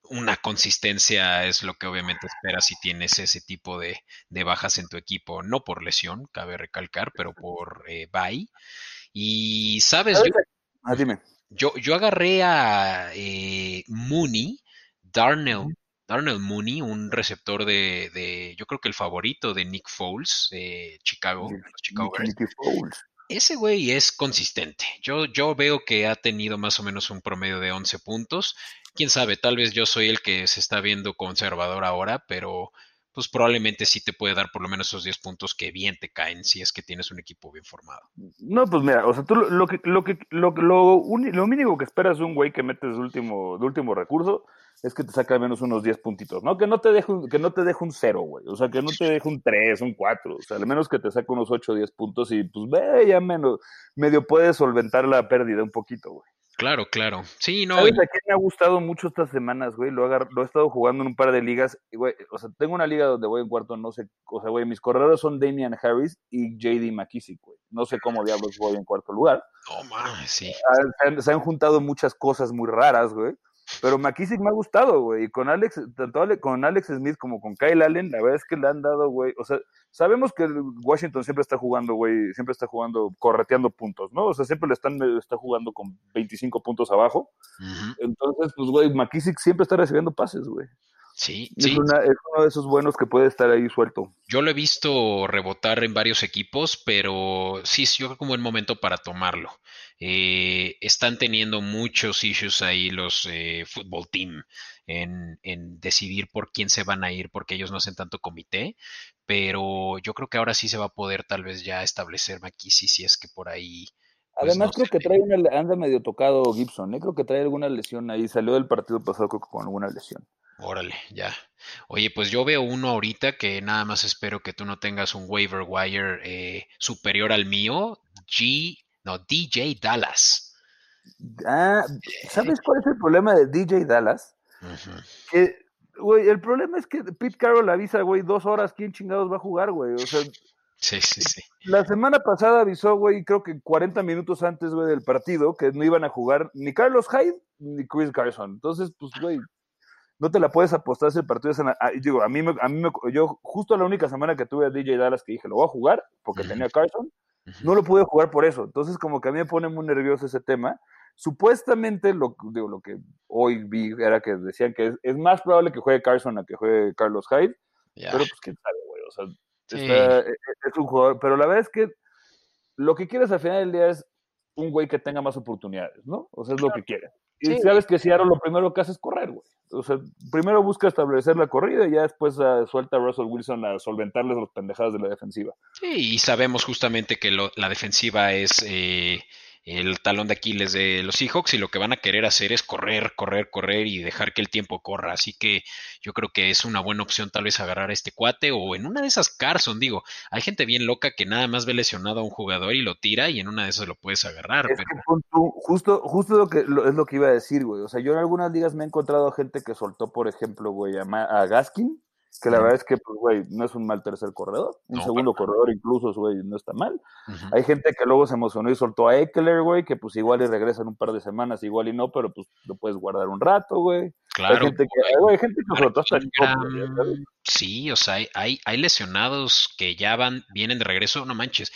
una consistencia es lo que obviamente esperas si tienes ese tipo de, bajas en tu equipo, no por lesión, cabe recalcar, pero por eh, bye. Y sabes, yo, ah, dime. yo, yo agarré a eh, Mooney, Darnell, Darnell Mooney, un receptor de, yo creo que el favorito de Nick Foles, de Chicago, Chicago ese güey es consistente. Yo, yo veo que ha tenido más o menos un promedio de 11 puntos. Quién sabe, tal vez yo soy el que se está viendo conservador ahora, pero pues probablemente sí te puede dar por lo menos esos 10 puntos que bien te caen si es que tienes un equipo bien formado. No, pues mira, o sea, tú lo, que, lo, que, lo, lo, lo mínimo que esperas de un güey que metes de último, de último recurso es que te saca al menos unos 10 puntitos, ¿no? Que no te deje, que no te deje un 0, güey. O sea, que no te deje un 3, un 4. O sea, al menos que te saque unos 8 o 10 puntos y pues ve, ya menos, medio puedes solventar la pérdida un poquito, güey. Claro, claro. Sí, no. ¿Sabes a quién me ha gustado mucho estas semanas, güey? Lo, he estado jugando en un par de ligas. Y, güey, o sea, tengo una liga donde voy en cuarto, no sé. O sea, güey, mis corredores son Damian Harris y JD McKissick, güey. No sé cómo diablos voy en cuarto lugar. No, mames, sí. Ah, se han juntado muchas cosas muy raras, güey. Pero McKissick me ha gustado, güey. Y con Alex, tanto con Alex Smith como con Kyle Allen, la verdad es que le han dado, güey. O sea, sabemos que Washington siempre está jugando, güey, siempre está jugando, correteando puntos, ¿no? O sea, siempre le están, está jugando con 25 puntos abajo. Entonces, pues, güey, McKissick siempre está recibiendo pases, güey. Sí, es, Una, es, uno de esos buenos que puede estar ahí suelto. Yo lo he visto rebotar en varios equipos, pero sí, yo creo que un buen momento para tomarlo. Eh, están teniendo muchos issues ahí los eh, fútbol team en, decidir por quién se van a ir, porque ellos no hacen tanto comité, pero yo creo que ahora sí se va a poder tal vez ya establecer McKissick si es que por ahí... Pues, Además creo que trae una, anda medio tocado Gibson, ¿eh? creo que trae alguna lesión ahí, salió del partido pasado creo que con alguna lesión. Órale, ya. Oye, pues yo veo uno ahorita que nada más espero que tú no tengas un waiver wire eh, superior al mío. G, no, DJ Dallas. Ah, ¿sabes cuál es el problema de DJ Dallas? Que, güey, el problema es que Pete Carroll avisa, güey, dos horas, ¿quién chingados va a jugar, güey? O sea, Sí, sí, sí. La semana pasada avisó, güey, creo que 40 minutos antes, güey, del partido, que no iban a jugar ni Carlos Hyde ni Chris Carson. Entonces, pues, güey, no te la puedes apostar si el partido es en ah, digo, a mí, a mí me, yo justo la única semana que tuve a DJ Dallas que dije, lo voy a jugar, porque tenía Carson, no lo pude jugar por eso. Entonces, como que a mí me pone muy nervioso ese tema. Supuestamente, lo, digo, lo que hoy vi era que decían que es, más probable que juegue Carson a que juegue Carlos Hyde, pero pues quién sabe, güey, o sea, e, e, es un jugador, pero la verdad es que lo que quieres al final del día es un güey que tenga más oportunidades, ¿no? O sea, es lo que quieres. Y sabes que si Aaron lo primero que hace es correr, güey. O sea, primero busca establecer la corrida y ya después uh, suelta a Russell Wilson a solventarles los pendejadas de la defensiva. Sí, y sabemos justamente que la defensiva es eh, el talón de Aquiles de los Seahawks y lo que van a querer hacer es correr, correr, correr y dejar que el tiempo corra. Así que yo creo que es una buena opción tal vez agarrar a este cuate o en una de esas Carson, digo, hay gente bien loca que nada más ve lesionado a un jugador y lo tira y en una de esas lo puedes agarrar. justo, justo lo que es lo que iba a decir, güey. O sea, yo en algunas ligas me he encontrado gente que soltó, por ejemplo, güey, a, a Gaskin que la verdad es que, pues, güey, no es un mal tercer corredor. Un segundo corredor incluso, güey, no está mal. Hay gente que luego se emocionó y soltó a Eckler, güey, que pues igual y regresa en un par de semanas, igual y no, pero pues lo puedes guardar un rato, güey. Claro. Hay gente que, hay gente que soltó hasta Sí, o sea, hay, hay lesionados que ya van, vienen de regreso, no manches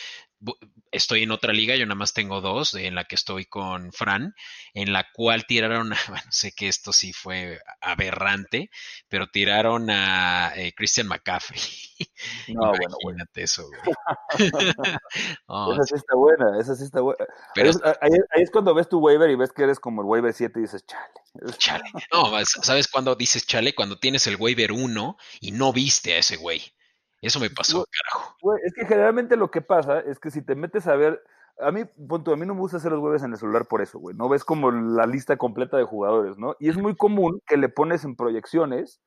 estoy en otra liga, yo nada más tengo dos, en la que estoy con Fran, en la cual tiraron, bueno, sé que esto sí fue aberrante, pero tiraron a eh, Christian McCaffrey. No, Imagínate bueno, eso, güey. esa sí está buena, esa sí está buena. Pero, ahí, es cuando ves tu waiver y ves que eres como el waiver 7 y dices, chale. Chale. No, ¿sabes cuándo dices chale? Cuando tienes el waiver 1 y no viste a ese güey. Eso me pasó, carajo. es que generalmente lo que pasa es que si te metes a ver, a mí, punto, a mí no me gusta hacer los webs en el celular por eso, güey. No ves como la lista completa de jugadores, ¿no? Y es muy común que le pones en proyecciones.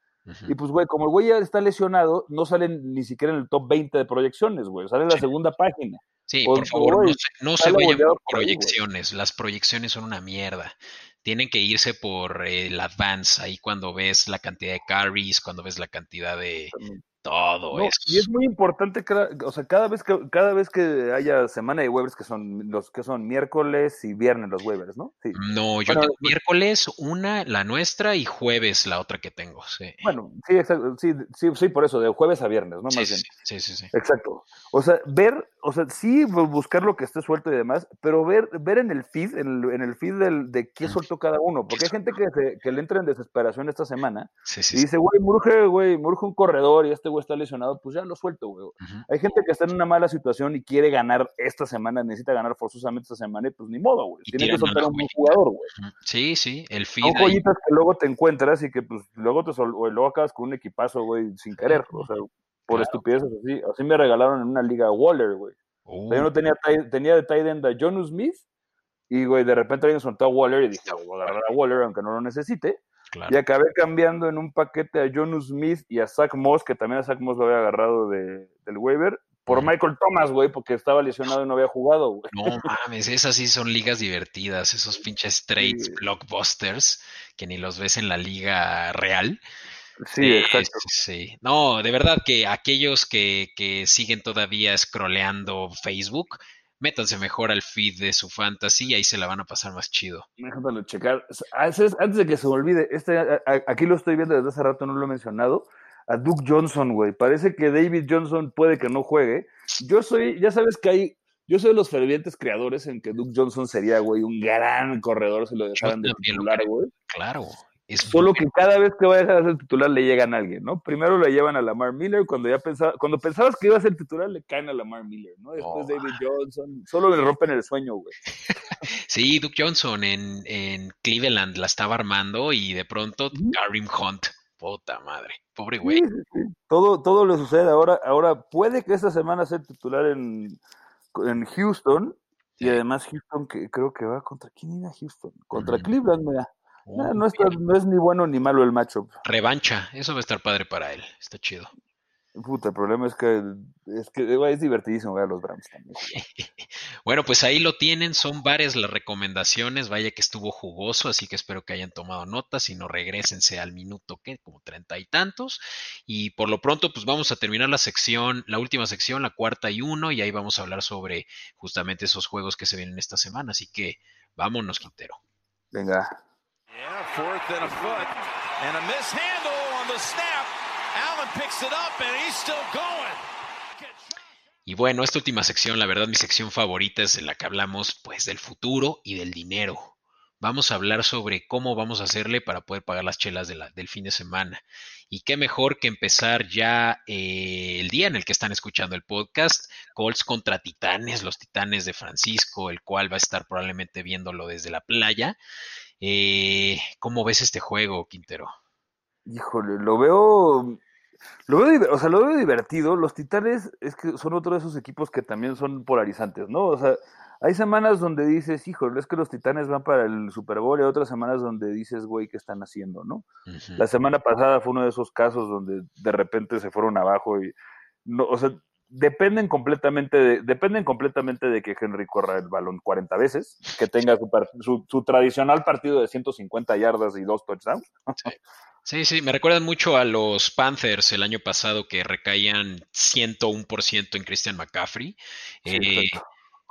Y pues, güey, como el güey ya está lesionado, no salen ni siquiera en el top 20 de proyecciones, güey. Sale en la segunda página. Sí, por favor, no se, vayan por proyecciones. Las proyecciones son una mierda. Tienen que irse por el advance, ahí cuando ves la cantidad de carries, cuando ves la cantidad de, todo eso. Y es muy importante, cada, o sea, cada vez que cada vez que haya semana de waivers que son los que son miércoles y viernes los waivers, ¿no? Sí. No, yo tengo miércoles una, la nuestra y jueves la otra que tengo, sí. Bueno, sí, exacto, sí, sí, sí, por eso de jueves a viernes, ¿no? Más sí, Sí, sí, sí. Exacto. O sea, ver, o sea, sí buscar lo que esté suelto y demás, pero ver ver en el feed, en el, en el feed del, de qué suelto cada uno, porque hay gente que, que le entra en desesperación esta semana y dice, güey, murge, güey, murge un corredor y este está lesionado, pues ya lo suelto, güey. Hay gente que está en una mala situación y quiere ganar esta semana, necesita ganar forzosamente esta semana y pues ni modo, güey. Tiene que soltar a un buen jugador, güey. Sí, sí, el feed. Son joyitas que luego te encuentras y que pues luego te sol luego acabas con un equipazo, güey, sin querer, o sea, por estupideces así. Así me regalaron en una liga Waller, güey. Yo no uh. tenía, tenía de tight end a John Smith y, güey, de repente alguien soltó a Waller y dije, voy a agarrar a Waller aunque no lo necesite. Y acabé cambiando en un paquete a John Smith y a Zach Moss, que también a Zach Moss lo había agarrado de, del waiver, por Michael Thomas, güey, porque estaba lesionado y no había jugado, güey. No mames, esas sí son ligas divertidas, esos pinches trades blockbusters que ni los ves en la liga real. Sí, exacto. Sí, no, de verdad que aquellos que, que siguen todavía scrolleando Facebook, métanse mejor al feed de su fantasy y ahí se la van a pasar más chido. Déjame checar. Antes de que se me olvide, este, aquí lo estoy viendo desde hace rato, no lo he mencionado. A Duke Johnson, güey. Parece que David Johnson puede que no juegue. Yo soy, ya sabes que hay, yo soy de los fervientes creadores en que Duke Johnson sería, güey, un gran corredor si lo dejaran de titular, güey. Claro. Solo que cada vez que vaya a ser titular le llegan a alguien, ¿no? Primero le llevan a Lamar Miller, cuando ya pensaba, cuando pensabas que iba a ser titular le caen a Lamar Miller, ¿no? Después David Johnson, solo le rompen el sueño, güey. sí, Duke Johnson en, en, Cleveland la estaba armando y de pronto Karim Hunt, puta madre, pobre güey. Todo, todo le sucede ahora, ahora puede que esta semana sea titular en, en Houston, y además Houston que creo que va contra quién iba Houston, contra Cleveland, mira. No, no, es ni bueno ni malo el matchup. Revancha, eso va a estar padre para él, está chido. Puta, el problema es que es, que, es divertidísimo ver a los Browns también. bueno, pues ahí lo tienen, son varias las recomendaciones, vaya que estuvo jugoso, así que espero que hayan tomado notas, si no regresense al minuto, ¿qué? Como treinta y tantos. Y por lo pronto, pues vamos a terminar la sección, la última sección, la cuarta y uno, y ahí vamos a hablar sobre justamente esos juegos que se vienen esta semana, así que vámonos, Quintero. Venga. Y bueno, esta última sección, la verdad, mi sección favorita es la que hablamos, pues, del futuro y del dinero. Vamos a hablar sobre cómo vamos a hacerle para poder pagar las chelas del fin de semana. Y qué mejor que empezar ya eh, el día en el que están escuchando el podcast, Colts contra Titanes, los Titanes de Francisco, el cual va a estar probablemente viéndolo desde la playa. Eh, ¿Cómo ves este juego, Quintero? Híjole, lo veo. Lo veo, o sea, lo veo divertido. Los Titanes es que son otro de esos equipos que también son polarizantes, ¿no? O sea, hay semanas donde dices, híjole, es que los Titanes van para el Super Bowl y hay otras semanas donde dices, güey, ¿qué están haciendo, no? La semana pasada fue uno de esos casos donde de repente se fueron abajo y, no, o sea, dependen completamente de, dependen completamente de que Henry corra el balón 40 veces, que tenga su, su, tradicional partido de 150 yardas y dos touchdowns. Sí. sí, me recuerdan mucho a los Panthers el año pasado que recaían 101% en Christian McCaffrey. Eh,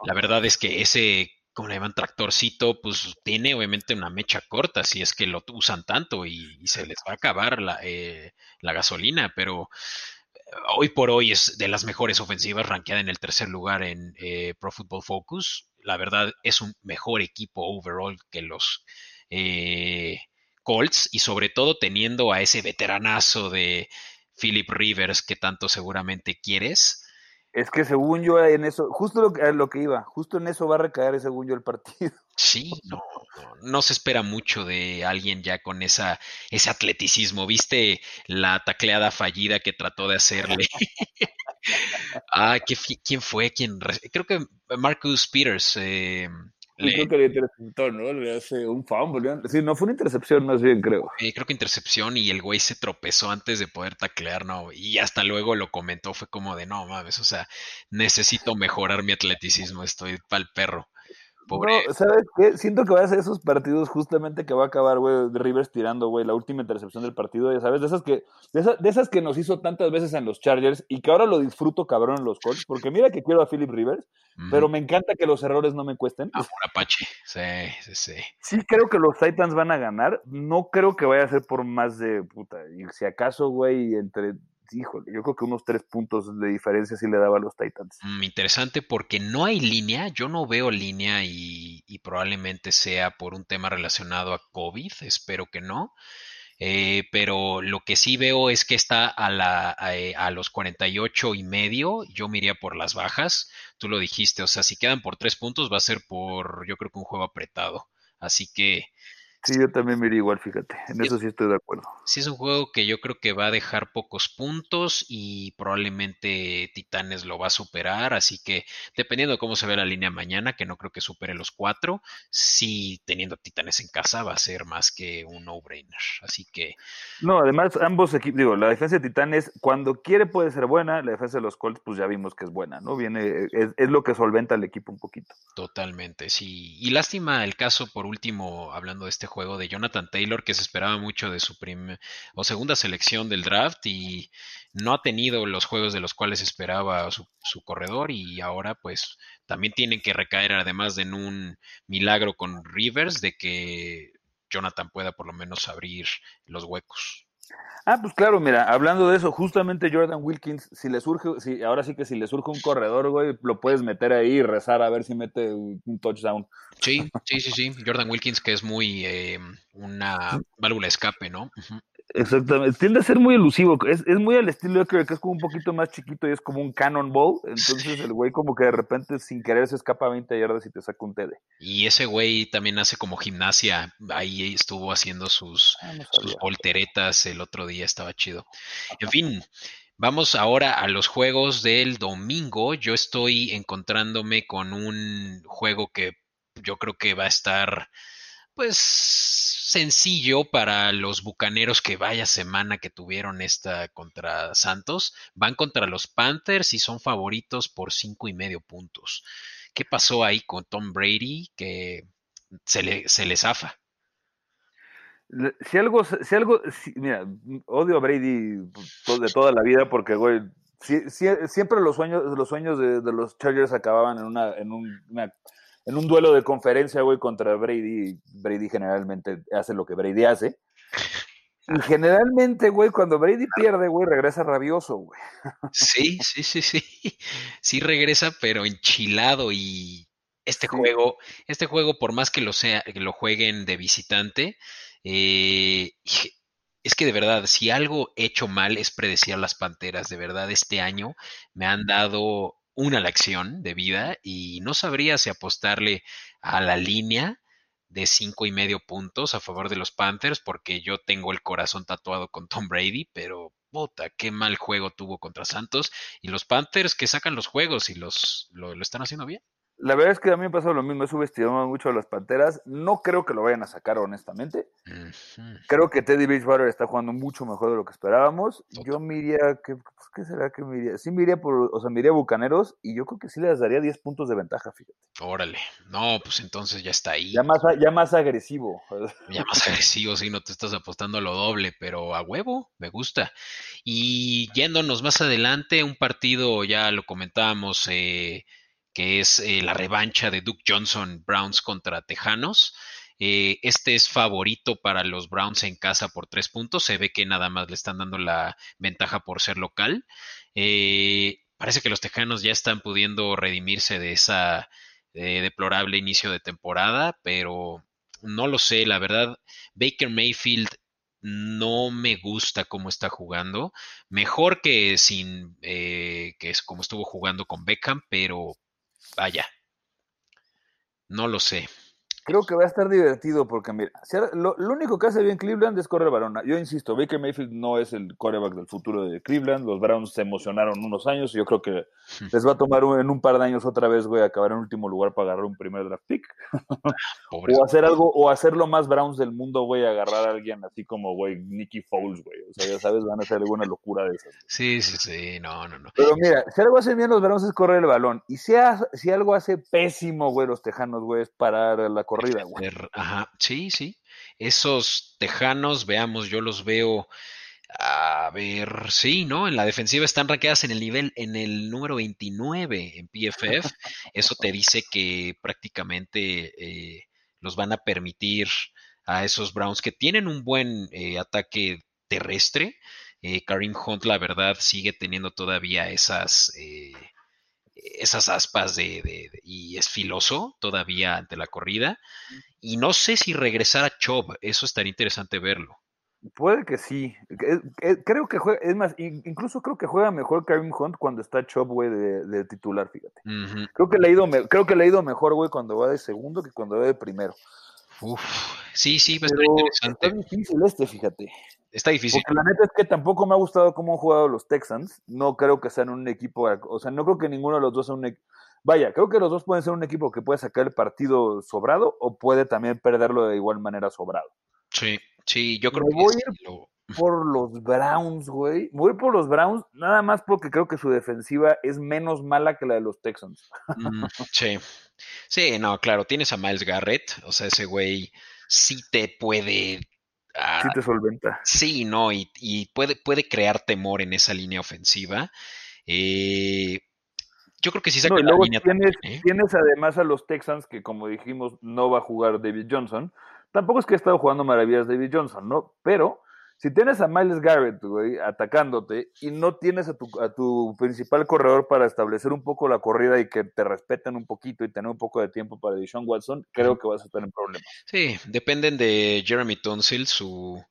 la verdad es que ese, como le llaman, tractorcito, pues tiene obviamente una mecha corta si es que lo usan tanto y, se les va a acabar la, eh, la gasolina, pero hoy por hoy es de las mejores ofensivas, rankeada en el tercer lugar en eh, Pro Football Focus. La verdad es un mejor equipo overall que los eh, Colts y sobre todo teniendo a ese veteranazo de Philip Rivers que tanto seguramente quieres. Es que según yo en eso, justo lo que, lo que iba, justo en eso va a recaer según yo el partido. Sí, no, no, se espera mucho de alguien ya con esa, ese atleticismo. ¿Viste la tacleada fallida que trató de hacerle? ah, ¿quién fue? ¿Quién? Creo que Marcus Peters. Eh, creo que le interceptó, ¿no? Le hace un fumble. Sí, no fue una intercepción, más bien, creo. Eh, creo que intercepción y el güey se tropezó antes de poder taclear, ¿no? Y hasta luego lo comentó, fue como de, no mames, o sea, necesito mejorar mi atleticismo, estoy pa'l perro. No, ¿sabes qué? Siento que va a ser esos partidos justamente que va a acabar, güey, Rivers tirando, güey, la última intercepción del partido, ya sabes, de esas que de, esas que nos hizo tantas veces en los Chargers y que ahora lo disfruto cabrón en los Colts, porque mira que quiero a Philip Rivers, pero me encanta que los errores no me cuesten. Ah, un Apache, sí, sí, sí. Sí creo que los Titans van a ganar, no creo que vaya a ser por más de, puta, y si acaso, güey, entre híjole, yo creo que unos tres puntos de diferencia sí le daba a los Titans. Mm, interesante porque no hay línea, yo no veo línea y, probablemente sea por un tema relacionado a COVID, espero que no. Eh, pero lo que sí veo es que está a, la, a, eh, los 48 y medio, yo me iría por las bajas, tú lo dijiste, o sea, si quedan por tres puntos va a ser por, yo creo que un juego apretado, así que Sí, yo también me iría igual, fíjate. En eso sí estoy de acuerdo. Sí, es un juego que yo creo que va a dejar pocos puntos y probablemente Titanes lo va a superar. Así que dependiendo de cómo se ve la línea mañana, que no creo que supere los cuatro, sí teniendo Titanes en casa va a ser más que un no-brainer. Así que. No, además, ambos equipos, digo, la defensa de Titanes, cuando quiere puede ser buena. La defensa de los Colts, pues ya vimos que es buena, ¿no? Viene, es, es lo que solventa al equipo un poquito. Totalmente, sí. Y lástima el caso, por último, hablando de este juego juego de Jonathan Taylor que se esperaba mucho de su primera o segunda selección del draft y no ha tenido los juegos de los cuales esperaba su, corredor y ahora pues también tienen que recaer además de en un milagro con Rivers de que Jonathan pueda por lo menos abrir los huecos. Ah, pues claro, mira, hablando de eso, justamente Jordan Wilkins, si le surge, si, ahora sí que si le surge un corredor, güey, lo puedes meter ahí y rezar a ver si mete un, touchdown. Sí, sí, sí, sí. Jordan Wilkins, que es muy eh, una válvula escape, ¿no? Exactamente, tiende a ser muy elusivo, es, es muy al estilo de que es como un poquito más chiquito y es como un cannonball, entonces el güey como que de repente sin querer se escapa a 20 yardas y te saca un TD. Y ese güey también hace como gimnasia, ahí estuvo haciendo sus, ah, sus volteretas el otro día, estaba chido. En fin, Vamos ahora a los juegos del domingo. Yo estoy encontrándome con un juego que yo creo que va a estar pues sencillo para los bucaneros que vaya semana que tuvieron esta contra Santos. Van contra los Panthers y son favoritos por cinco y medio puntos. ¿Qué pasó ahí con Tom Brady que se le, se zafa? Si algo, si algo, mira, odio a Brady de toda la vida porque, güey, siempre los sueños, los sueños de, los Chargers acababan en una, en una en un duelo de conferencia, güey, contra Brady. Brady generalmente hace lo que Brady hace. Y generalmente, güey, cuando Brady pierde, güey, regresa rabioso, güey. Sí, sí, sí, sí. Sí regresa, pero enchilado y este juego, este juego, por más que lo sea, que lo jueguen de visitante, eh, es que de verdad, si algo hecho mal es predecir a las Panteras, de verdad, este año me han dado una lección de vida y no sabría si apostarle a la línea de cinco y medio puntos a favor de los Panthers, porque yo tengo el corazón tatuado con Tom Brady, pero puta, qué mal juego tuvo contra Santos. Y los Panthers que sacan los juegos y los lo están haciendo bien. La verdad es que a mí me pasa lo mismo, he subestimado mucho a las Panteras. No creo que lo vayan a sacar, honestamente. Creo que Teddy Bridgewater está jugando mucho mejor de lo que esperábamos. Yo miraría, ¿qué, pues, ¿qué será que miraría? Sí, miraría por, o sea, miraría Bucaneros y yo creo que sí les daría 10 puntos de ventaja, fíjate. Órale, no, pues entonces ya está ahí. Ya más, ya más agresivo. Ya más agresivo, sí, no te estás apostando a lo doble, pero a huevo, me gusta. Y yéndonos más adelante, un partido, ya lo comentábamos, eh que es eh, la revancha de Duke Johnson Browns contra Tejanos. Eh, este es favorito para los Browns en casa por tres puntos. Se ve que nada más le están dando la ventaja por ser local. Eh, parece que los Tejanos ya están pudiendo redimirse de esa deplorable inicio de temporada, pero no lo sé. La verdad, Baker Mayfield no me gusta cómo está jugando. Mejor que sin que es como estuvo jugando con Beckham, pero Vaya. No lo sé. Creo que va a estar divertido porque, mira, lo, único que hace bien Cleveland es correr balón. Yo insisto, Baker Mayfield no es el quarterback del futuro de Cleveland. Los Browns se emocionaron unos años y yo creo que hmm. les va a tomar en un par de años otra vez, güey, acabar en último lugar para agarrar un primer draft pick. o hacer algo, o hacer lo más Browns del mundo, güey, agarrar a alguien así como, güey, Nicky Foles, güey. Sea, ya sabes, van a hacer alguna locura de esas. Sí, sí, sí, no, no, no. Pero mira, si algo hacen bien los Browns es correr el balón. Y si, si algo hace pésimo, güey, los Tejanos, güey, es parar la corrida, güey. Ajá, sí, sí. Esos tejanos, veamos, yo los veo. A ver, sí, ¿no? En la defensiva están ranqueadas en el nivel, en el número 29 en PFF. Eso te dice que prácticamente eh, los van a permitir a esos Browns que tienen un buen eh, ataque terrestre. Eh, Karim Hunt, la verdad, sigue teniendo todavía esas esas aspas de, y es filoso todavía ante la corrida. Y no sé si regresar a Chubb, eso estaría interesante verlo. Puede que sí. Creo que juega, es más, incluso creo que juega mejor Karim Hunt cuando está Chubb, güey, de, titular, fíjate. Creo que le ha ido, creo que le ha ido mejor, güey, cuando va de segundo que cuando va de primero. Uf, sí, sí, va a estar interesante. Está difícil este, fíjate. Está difícil. Porque la neta es que tampoco me ha gustado cómo han jugado los Texans. No creo que sean un equipo, o sea, no creo que ninguno de los dos sea un equipo. Vaya, creo que los dos pueden ser un equipo que puede sacar el partido sobrado o puede también perderlo de igual manera sobrado. Sí, sí, yo creo que voy a ir por los Browns, güey. Voy por los Browns nada más porque creo que su defensiva es menos mala que la de los Texans. Mm, sí. Sí, no, claro, tienes a Miles Garrett, o sea, ese güey sí te puede Ah, sí te solventa. Sí, no, y, puede, puede, crear temor en esa línea ofensiva. Eh, yo creo que sí saca la línea tienes, ¿eh? tienes además a los Texans, que como dijimos, no va a jugar David Johnson. Tampoco es que ha estado jugando maravillas David Johnson, ¿no? Pero si tienes a Miles Garrett, güey, atacándote y no tienes a tu, a tu principal corredor para establecer un poco la corrida y que te respeten un poquito y tener un poco de tiempo para Deshaun Watson, creo que vas a en problemas. Sí, dependen de Jeremy Tonsil, su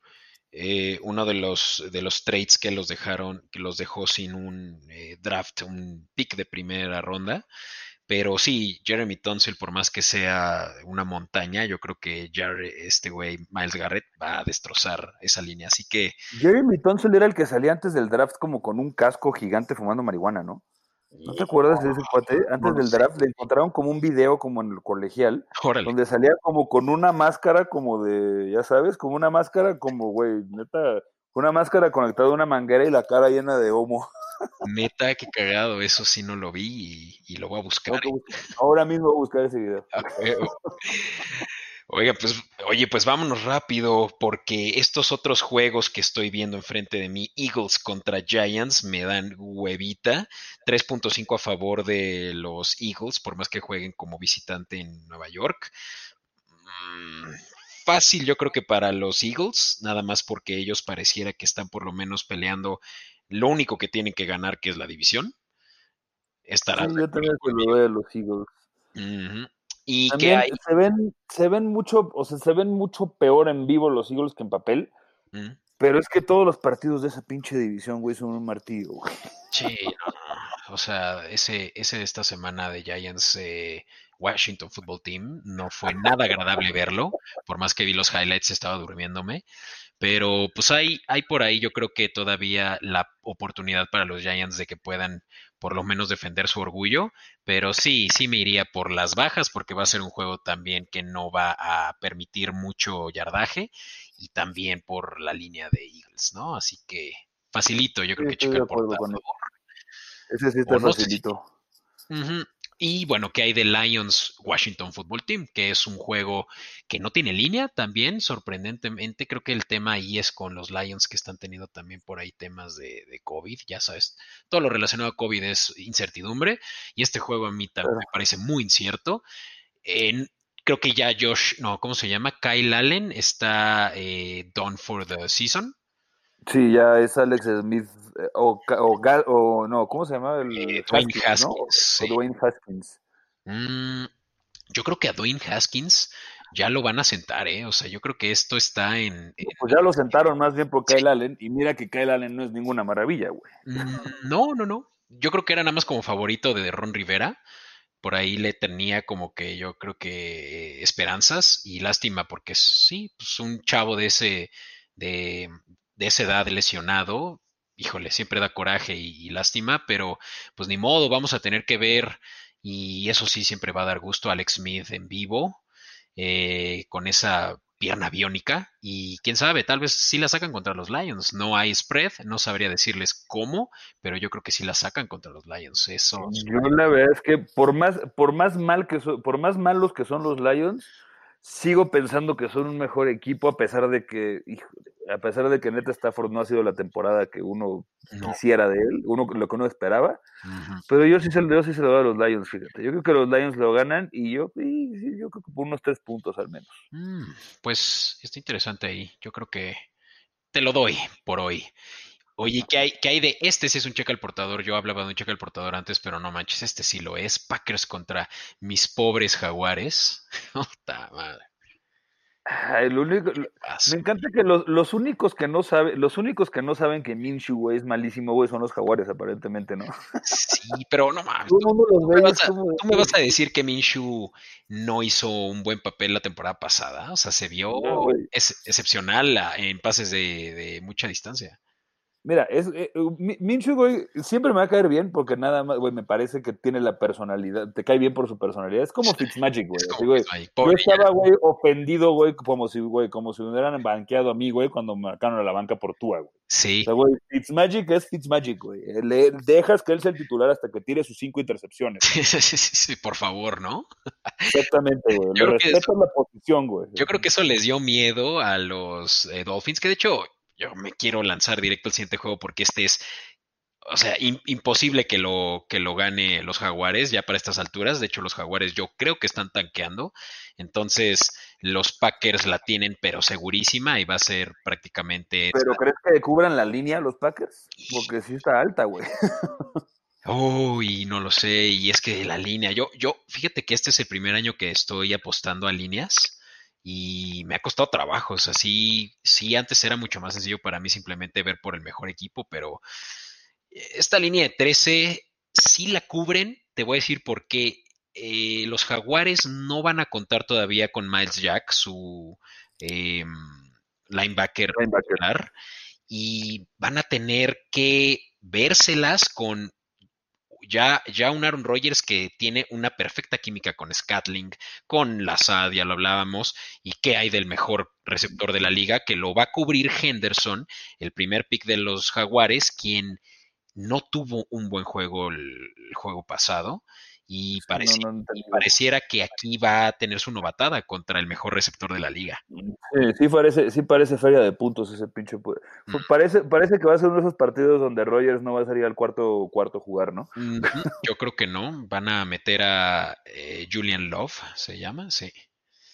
eh, uno de los de los trades que los dejaron, que los dejó sin un eh, draft, un pick de primera ronda. Pero sí, Jeremy Tunsil, por más que sea una montaña, yo creo que este güey, Miles Garrett, va a destrozar esa línea. Así que. Jeremy Tunsil era el que salía antes del draft como con un casco gigante fumando marihuana, ¿no? ¿No te acuerdas de ese cuate? Antes del draft le encontraron como un video como en el colegial, donde salía como con una máscara como de, ya sabes, como una máscara como, güey, neta, una máscara conectada a una manguera y la cara llena de homo. Neta, qué cagado, eso sí no lo vi y, lo voy a buscar. Ahora mismo voy a buscar ese video. Oiga, pues, oye, pues vámonos rápido, porque estos otros juegos que estoy viendo enfrente de mí, Eagles contra Giants, me dan huevita. 3.5 a favor de los Eagles, por más que jueguen como visitante en Nueva York. Mm, fácil, yo creo que para los Eagles, nada más porque ellos pareciera que están por lo menos peleando lo único que tienen que ganar, que es la división, estará. Sí, yo también lo veo los Eagles. Y que hay... se ven, se ven mucho, o sea, se ven mucho peor en vivo los Eagles que en papel. Pero es que todos los partidos de esa pinche división, güey, son un martillo, güey. Sí, o sea, ese, ese de esta semana de Giants eh, Washington Football Team. No fue nada agradable verlo, por más que vi los highlights estaba durmiéndome. Pero pues hay, hay por ahí yo creo que todavía la oportunidad para los Giants de que puedan por lo menos defender su orgullo, pero sí, sí me iría por las bajas porque va a ser un juego también que no va a permitir mucho yardaje y también por la línea de Eagles, ¿no? Así que facilito, yo creo que chica el Ese sí está facilito. Y bueno, ¿qué hay de Lions Washington Football Team? Que es un juego que no tiene línea también, sorprendentemente. Creo que el tema ahí es con los Lions que están teniendo también por ahí temas de, COVID. Ya sabes, todo lo relacionado a COVID es incertidumbre. Y este juego a mí también me parece muy incierto. creo que ya Josh, no, ¿cómo se llama? Kyle Allen está eh, done for the season. Sí, ya es Alex Smith eh, o, o, no, ¿cómo se llama? El eh, Dwayne Haskins. Dwayne Haskins. Mm, yo creo que a Dwayne Haskins ya lo van a sentar, ¿eh? O sea, yo creo que esto está en. Pues ya lo sentaron más bien por Kyle Allen, y mira que Kyle Allen no es ninguna maravilla, güey. Mm, no, no, no. Yo creo que era nada más como favorito de Ron Rivera. Por ahí le tenía como que yo creo que esperanzas y lástima porque sí, pues un chavo de ese, de, de esa edad lesionado, híjole, siempre da coraje y, lástima, pero pues ni modo, vamos a tener que ver, y eso sí siempre va a dar gusto, Alex Smith en vivo, eh, con esa pierna biónica, y quién sabe, tal vez sí la sacan contra los Lions. No hay spread, no sabría decirles cómo, pero yo creo que sí la sacan contra los Lions. Eso. Yo la verdad es que por más, por más mal que por más malos que son los Lions, sigo pensando que son un mejor equipo a pesar de que, a pesar de que Neta Stafford no ha sido la temporada que uno quisiera de él, uno lo que uno esperaba, pero yo sí, se, yo sí se lo doy a los Lions, fíjate. Yo creo que los Lions lo ganan y yo, yo creo que por unos tres puntos al menos. Mm, pues está interesante ahí. Yo creo que te lo doy por hoy. Oye, ¿qué hay, ¿qué hay de este? Si es un cheque al portador. Yo hablaba de un cheque al portador antes, pero no manches, este sí lo es. Packers contra mis pobres jaguares. Madre. El único, me encanta que los, los, únicos que no saben, los únicos que no saben que Minshew, güey, es malísimo, güey, son los jaguares, aparentemente, ¿no? Sí, pero no mames. Tú, me vas a, decir que Minshew no hizo un buen papel la temporada pasada. O sea, se vio excepcional en pases de, de mucha distancia. Mira, es, eh, Minshew, güey, siempre me va a caer bien porque nada más, güey, me parece que tiene la personalidad, te cae bien por su personalidad. Es como Fitzmagic, güey. Yo estaba, güey, ofendido, güey, como si, güey, como si me hubieran banqueado a mí, güey, cuando marcaron a la banca por Tua, güey. Sí. O sea, güey, Fitzmagic es Fitzmagic, güey. Le dejas que él sea el titular hasta que tire sus cinco intercepciones. Sí, sí, sí, por favor, ¿no? Exactamente, güey. Le respeto la posición, güey. Yo creo que eso les dio miedo a los eh, Dolphins, que de hecho yo me quiero lanzar directo al siguiente juego porque este es, o sea, imposible que lo, que lo gane los jaguares ya para estas alturas. De hecho, los jaguares yo creo que están tanqueando. Entonces, los Packers la tienen, pero segurísima y va a ser prácticamente... ¿Pero crees que cubran la línea los Packers? Porque sí está alta, güey. Uy, no lo sé. Y es que la línea, yo, yo, fíjate que este es el primer año que estoy apostando a líneas y me ha costado trabajo. O sea, sí, antes era mucho más sencillo para mí simplemente ver por el mejor equipo, pero esta línea de 13 sí la cubren. Te voy a decir por qué. Eh, los Jaguares no van a contar todavía con Miles Jack, su em, linebacker, linebacker. y van a tener que vérselas con ya, ya un Aaron Rodgers que tiene una perfecta química con Scatling, con Lazad, ya lo hablábamos, y qué hay del mejor receptor de la liga, que lo va a cubrir Henderson, el primer pick de los Jaguares, quien no tuvo un buen juego el juego pasado y, pareciera que aquí va a tener su novatada contra el mejor receptor de la liga. Sí, sí parece, sí parece feria de puntos ese pinche. Mm. Parece, parece que va a ser uno de esos partidos donde Rogers no va a salir al cuarto cuarto jugar, ¿no? Yo creo que no. Van a meter a eh, Julian Love, se llama, sí.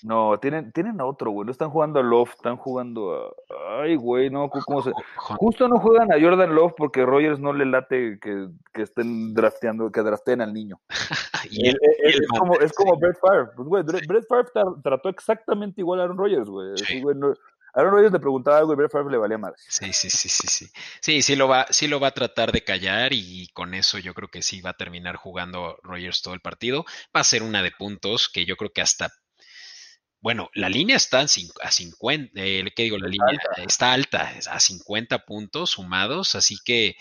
No, tienen, tienen a otro, güey. No están jugando a Love, están jugando a. Ay, güey, no, ¿cómo se.? Justo no juegan a Jordan Love porque Rogers no le late que, que estén drafteando, que drafteen al niño. y eh, es, como, es como Brett Favre. Pues, güey, Brett Favre trató exactamente igual a Aaron Rodgers, güey. güey no, Aaron Rodgers le preguntaba algo y Brett Favre le valía más. Sí, sí, sí, sí, sí. Sí, sí lo va, sí lo va a tratar de callar y con eso yo creo que sí va a terminar jugando Rodgers todo el partido. Va a ser una de puntos que yo creo que hasta bueno, la línea está a 50, eh, ¿qué digo? La línea está alta, a 50 puntos sumados, así que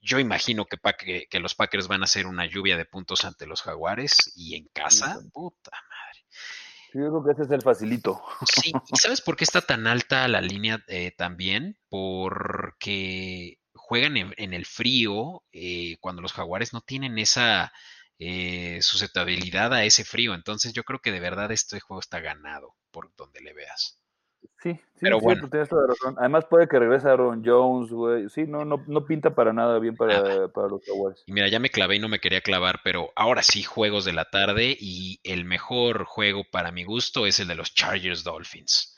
yo imagino que, que, los Packers van a hacer una lluvia de puntos ante los Jaguares y en casa, puta madre. Sí, yo creo que ese es el facilito. Sí, ¿y sabes por qué está tan alta la línea eh, también? Porque juegan en, el frío eh, cuando los Jaguares no tienen esa eh, susceptibilidad a ese frío. Entonces yo creo que de verdad este juego está ganado por donde le veas. Sí, sí, pero bueno. tienes toda razón. Además puede que regrese Aaron Jones, güey. Sí, no, no, no pinta para nada bien para, los Jaguars. Y mira, ya me clavé y no me quería clavar, pero ahora sí, juegos de la tarde y el mejor juego para mi gusto es el de los Chargers Dolphins.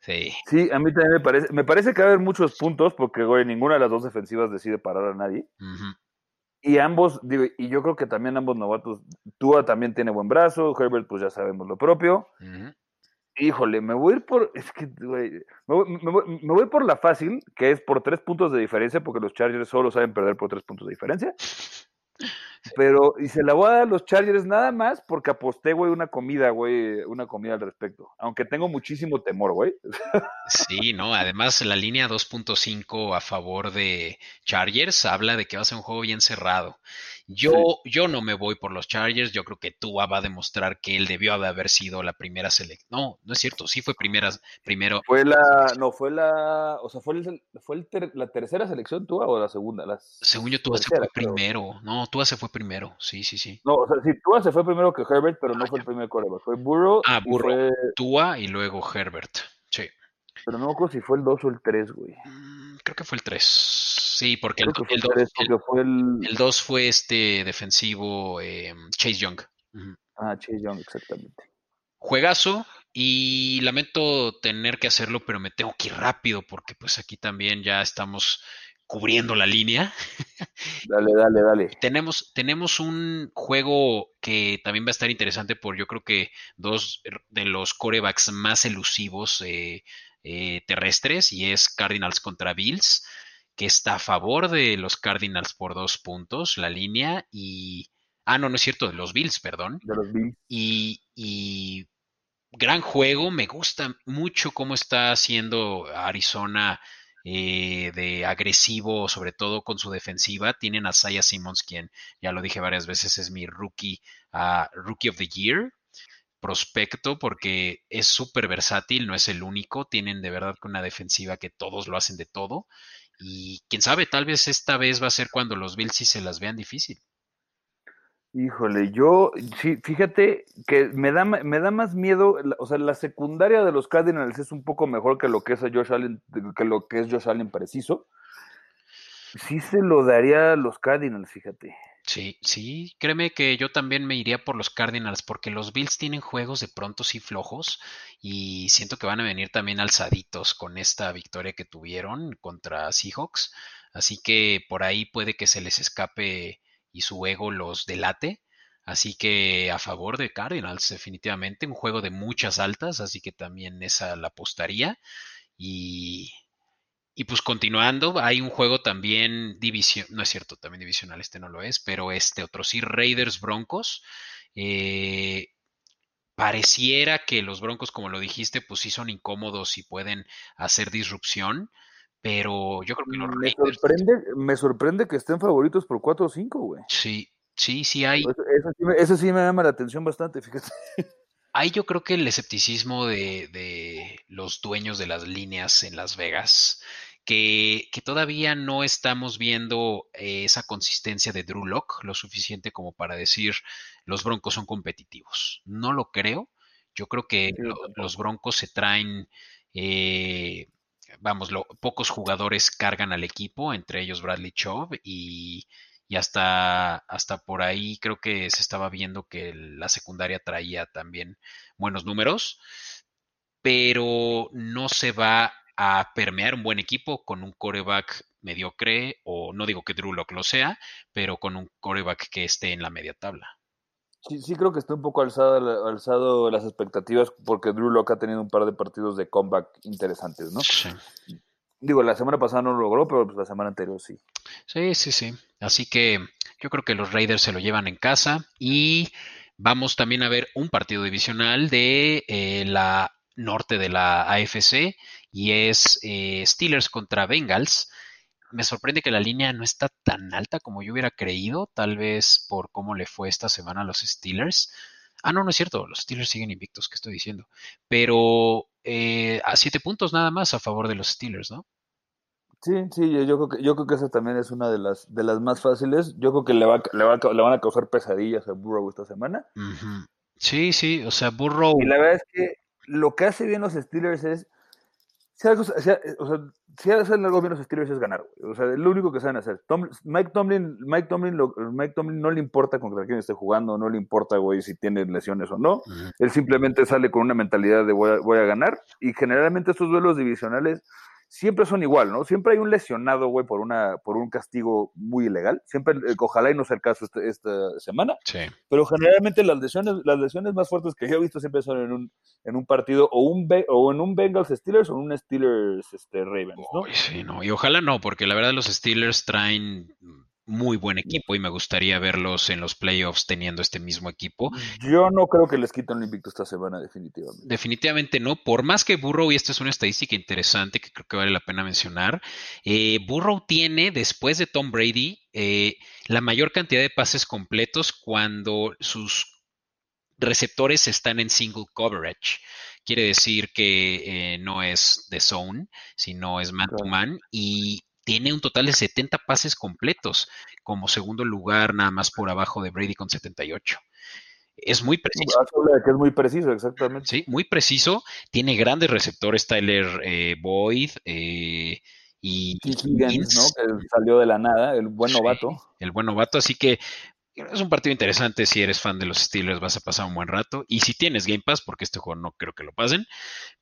Sí. Sí, a mí también me parece. Me parece que va a haber muchos puntos porque, güey, ninguna de las dos defensivas decide parar a nadie. Y ambos, digo, y yo creo que también ambos novatos, Tua también tiene buen brazo, Herbert pues ya sabemos lo propio. Híjole, me voy a ir por, es que, güey, me, voy, por la fácil, que es por tres puntos de diferencia, porque los Chargers solo saben perder por tres puntos de diferencia. Pero, y se la voy a dar a los Chargers nada más porque aposté, güey, una comida, güey, una comida al respecto. Aunque tengo muchísimo temor, güey. Sí, no, además la línea 2.5 a favor de Chargers habla de que va a ser un juego bien cerrado. Yo, yo no me voy por los Chargers, yo creo que Tua va a demostrar que él debió de haber sido la primera selección. No, no es cierto, sí fue primera, primero. Fue la, no, fue la, o sea, fue, fue la tercera selección Tua o la segunda. La Según yo, Tua se fue primero. No, Tua se fue primero, sí, sí, sí. No, o sea, sí, Tua se fue primero que Herbert, pero no ah, fue el primer coreback, fue Burrow. Ah, Burrow, Tua y luego Herbert, sí. Pero no me si fue el 2 o el 3, güey. Mm, creo que fue el 3. Sí, porque el, 2 fue, el, fue este defensivo eh, Chase Young. Ah, Chase Young, exactamente. Juegazo, y lamento tener que hacerlo, pero me tengo que ir rápido porque pues aquí también ya estamos cubriendo la línea. Dale, dale, dale. Tenemos, tenemos un juego que también va a estar interesante por yo creo que dos de los corebacks más elusivos eh, eh, terrestres y es Cardinals contra Bills que está a favor de los Cardinals por dos puntos, la línea, y... Ah, no, no es cierto, de los Bills, perdón. De los Bills. Y, y gran juego, me gusta mucho cómo está haciendo Arizona eh, de agresivo, sobre todo con su defensiva. Tienen a Saya Simmons, quien ya lo dije varias veces, es mi rookie, uh, rookie of the year prospecto porque es súper versátil, no es el único. Tienen de verdad una defensiva que todos lo hacen de todo y quién sabe, tal vez esta vez va a ser cuando los Bills sí se las vean difícil. Híjole, yo, sí, fíjate que me da, me da más miedo, o sea, la secundaria de los Cardinals es un poco mejor que lo que es Josh Allen, que lo que es Josh Allen preciso. Sí se lo daría a los Cardinals, fíjate. Sí, sí, créeme que yo también me iría por los Cardinals porque los Bills tienen juegos de pronto sí flojos y siento que van a venir también alzaditos con esta victoria que tuvieron contra Seahawks, así que por ahí puede que se les escape y su ego los delate, así que a favor de Cardinals definitivamente, un juego de muchas altas, así que también esa la apostaría y y pues continuando, hay un juego también división, no es cierto, también divisional, este no lo es, pero este otro sí, Raiders Broncos. Eh, pareciera que los Broncos, como lo dijiste, pues sí son incómodos y pueden hacer disrupción, pero yo creo que los me Sorprende, me sorprende que estén favoritos por 4 o 5, güey. Sí, sí, sí hay. Eso, sí me, llama la atención bastante, fíjate. Hay yo creo que el escepticismo de, de los dueños de las líneas en Las Vegas que, todavía no estamos viendo eh, esa consistencia de Drew Lock lo suficiente como para decir los Broncos son competitivos. No lo creo. Yo creo que los Broncos se traen, eh, vamos, pocos jugadores cargan al equipo, entre ellos Bradley Chubb y, y hasta, hasta por ahí creo que se estaba viendo que la secundaria traía también buenos números, pero no se va a permear un buen equipo con un coreback mediocre, o no digo que Drew Lock lo sea, pero con un coreback que esté en la media tabla. Sí, sí creo que está un poco alzado, alzado las expectativas porque Drew Locke ha tenido un par de partidos de comeback interesantes, ¿no? Sí. Digo, la semana pasada no lo logró, pero pues la semana anterior sí. Sí, sí, sí. Así que yo creo que los Raiders se lo llevan en casa y vamos también a ver un partido divisional de eh, la norte de la AFC y es eh, Steelers contra Bengals. Me sorprende que la línea no está tan alta como yo hubiera creído, tal vez por cómo le fue esta semana a los Steelers. Ah, no, no es cierto, los Steelers siguen invictos, ¿qué estoy diciendo? Pero eh, a siete puntos nada más a favor de los Steelers, ¿no? Sí, sí, yo, creo que yo creo que esa también es una de las de las más fáciles. Yo creo que le, va, le, van a causar pesadillas a Burrow esta semana. Sí, sí, o sea, Burrow. Y la verdad es que lo que hace bien los Steelers es si, algo, o sea, si hacen algo bien los Steelers es ganar, O sea, es lo único que saben hacer. Mike Tomlin, Mike Tomlin, Mike Tomlin no le importa contra quién esté jugando, no le importa, güey, si tiene lesiones o no. Él simplemente sale con una mentalidad de voy a, voy a ganar. Y generalmente estos duelos divisionales siempre son igual, ¿no? Siempre hay un lesionado, güey, por una por un castigo muy ilegal. Siempre, eh, ojalá y no sea el caso este, esta semana. Sí. Pero generalmente las lesiones, las lesiones más fuertes que yo he visto siempre son en un, en un partido o un o en un Bengals Steelers o en un Steelers este, Ravens, ¿no? sí, no. Y ojalá no, porque la verdad los Steelers traen muy buen equipo y me gustaría verlos en los playoffs teniendo este mismo equipo. Yo no creo que les quiten el invicto esta semana, definitivamente. Definitivamente no, por más que Burrow, y esta es una estadística interesante que creo que vale la pena mencionar, eh, Burrow tiene, después de Tom Brady, eh, la mayor cantidad de pases completos cuando sus receptores están en single coverage. Quiere decir que eh, no es de zone, sino es man to man. Y tiene un total de 70 pases completos, como segundo lugar nada más por abajo de Brady con 78. Es muy preciso. es muy preciso, exactamente. Sí, muy preciso. Tiene grandes receptores, Tyler eh, Boyd eh, y, Higgins, ¿no? Que salió de la nada, el buen novato. el buen novato, así que es un partido interesante. Si eres fan de los Steelers, vas a pasar un buen rato. Y si tienes Game Pass, porque este juego no creo que lo pasen.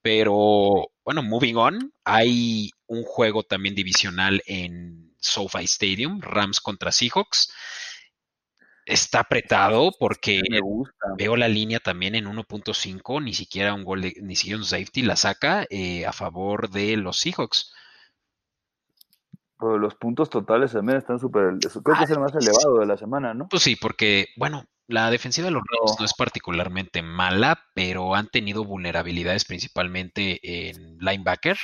Pero bueno, moving on. Hay un juego también divisional en SoFi Stadium, Rams contra Seahawks. Está apretado porque veo la línea también en 1.5, ni siquiera un gol, ni siquiera un safety la saca eh, a favor de los Seahawks los puntos totales también están súper. Creo que es el más elevado de la semana, ¿no? Pues sí, porque, bueno, la defensiva de los Rams no. es particularmente mala, pero han tenido vulnerabilidades principalmente en linebacker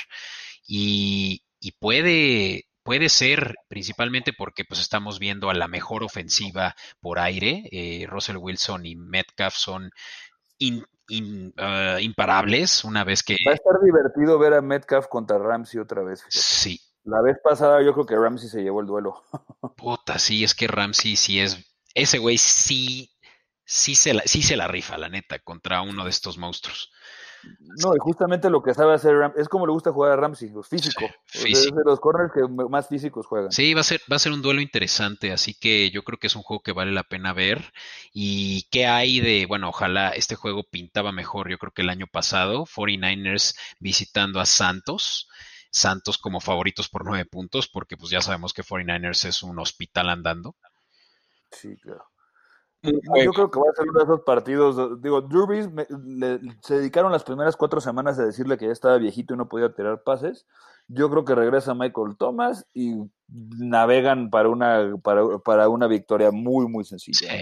y, puede, puede ser principalmente porque pues estamos viendo a la mejor ofensiva por aire. Eh, Russell Wilson y Metcalf son ah, imparables una vez que... Va a estar divertido ver a Metcalf contra Ramsey otra vez. Sí, la vez pasada yo creo que Ramsey se llevó el duelo. Puta, sí, es que Ramsey sí es. Ese güey sí, sí se, la, sí se la rifa, la neta, contra uno de estos monstruos. No, y justamente lo que sabe hacer Ramsey, es como le gusta jugar a Ramsey, físico. Es de los corners que más físicos juegan. Sí, va a, ser, va a ser un duelo interesante, así que yo creo que es un juego que vale la pena ver. ¿Y qué hay de, bueno, ojalá este juego pintaba mejor, yo creo que el año pasado, 49ers visitando a Santos. Santos como favoritos por nueve puntos, porque pues ya sabemos que 49ers es un hospital andando. Sí, claro. Yo creo que va a ser uno de esos partidos. Digo, Drew se dedicaron las primeras cuatro semanas a decirle que ya estaba viejito y no podía tirar pases. Yo creo que regresa Michael Thomas y navegan para una para, para una victoria muy muy sencilla.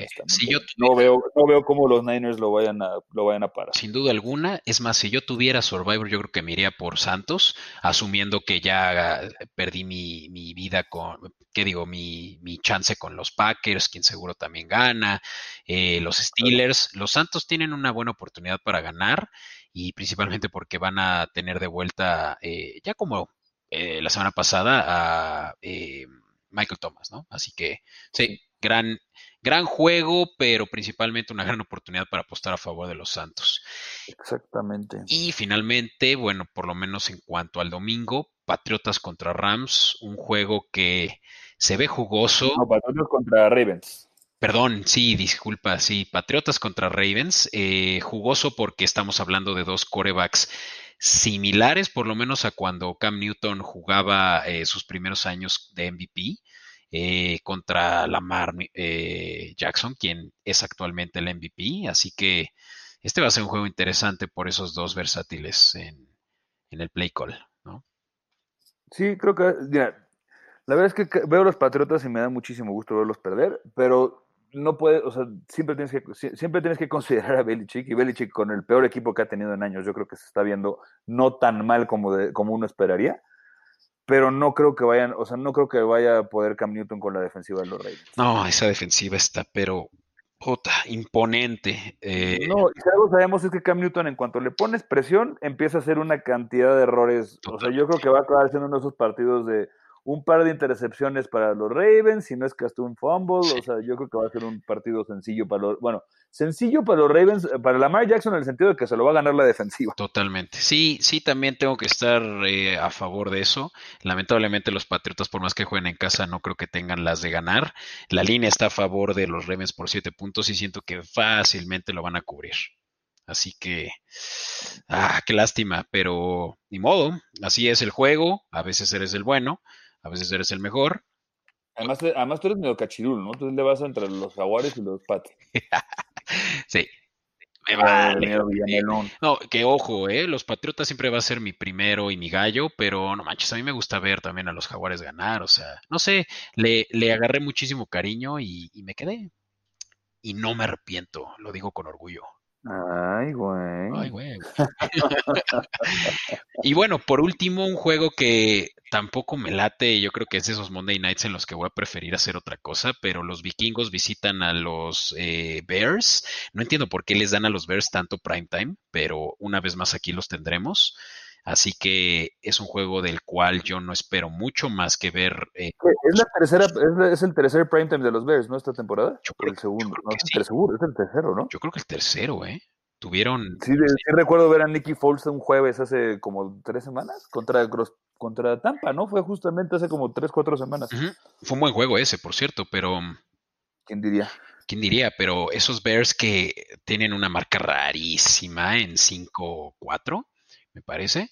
no veo no veo cómo los Niners lo vayan a lo vayan a parar. Sin duda alguna, es más si yo tuviera Survivor yo creo que me iría por Santos, asumiendo que ya perdí mi, mi vida con qué digo mi, mi, chance con los Packers, quien seguro también gana, eh, los Steelers, los Santos tienen una buena oportunidad para ganar y principalmente porque van a tener de vuelta eh, ya como eh, la semana pasada a eh, Michael Thomas, ¿no? Así que sí, gran, gran juego, pero principalmente una gran oportunidad para apostar a favor de los Santos. Exactamente. Y finalmente, bueno, por lo menos en cuanto al domingo, Patriotas contra Rams, un juego que se ve jugoso. No, Patriotas contra Ravens. Perdón, sí, disculpa, sí, Patriotas contra Ravens, eh, jugoso porque estamos hablando de dos corebacks similares por lo menos a cuando Cam Newton jugaba eh, sus primeros años de MVP. eh, contra Lamar eh, Jackson, quien es actualmente el MVP. Así que este va a ser un juego interesante por esos dos versátiles en, el play call, ¿no? Sí, creo que, la verdad es que veo a los Patriotas y me da muchísimo gusto verlos perder, pero no puede, o sea, siempre tienes que, siempre tienes que considerar a Belichick y Belichick con el peor equipo que ha tenido en años, yo creo que se está viendo no tan mal como, como uno esperaría, pero no creo que vayan, o sea, no creo que vaya a poder Cam Newton con la defensiva de los Reyes. No, esa defensiva está, pero puta, imponente. Eh. No, y algo sabemos es que Cam Newton, en cuanto le pones presión, empieza a hacer una cantidad de errores. O sea, yo creo que va a acabar siendo uno de esos partidos de un par de intercepciones para los Ravens, si no es que hasta un fumble, o sea, yo creo que va a ser un partido sencillo para los, bueno, sencillo para los Ravens, eh, para Lamar Jackson en el sentido de que se lo va a ganar la defensiva. Totalmente, sí, sí, también tengo que estar eh, a favor de eso. Lamentablemente los Patriotas, por más que jueguen en casa, no creo que tengan las de ganar. La línea está a favor de los Ravens por siete puntos y siento que fácilmente lo van a cubrir. Así que, ah, qué lástima, pero ni modo, así es el juego, a veces eres el bueno, a veces eres el mejor. Además, además tú eres medio cachirul, ¿no? Tú le vas entre los jaguares y los pats. sí. Me vale. No, que ojo, ¿eh? Los Patriotas siempre va a ser mi primero y mi gallo, pero no manches, a mí me gusta ver también a los Jaguares ganar, o sea, no sé, le, le agarré muchísimo cariño y, y me quedé. Y no me arrepiento, lo digo con orgullo. Ay, güey. Ay, güey. y bueno, por último, un juego que tampoco me late, yo creo que es esos Monday Nights en los que voy a preferir hacer otra cosa, pero los vikingos visitan a los eh, Bears. No entiendo por qué les dan a los Bears tanto primetime, pero una vez más aquí los tendremos. Así que es un juego del cual yo no espero mucho más que ver. Eh, es la tercera, es, el tercer primetime de los Bears, ¿no? Esta temporada. Yo creo, el segundo, no, es, el seguro, es el tercero, ¿no? Yo creo que el tercero, ¿eh? Tuvieron. Sí, sí, recuerdo ver a Nicky Foles un jueves hace como tres semanas contra, contra Tampa, ¿no? Fue justamente hace como tres, cuatro semanas. Fue un buen juego ese, por cierto, pero. ¿Quién diría? ¿Quién diría? Pero esos Bears que tienen una marca rarísima en 5-4 me parece.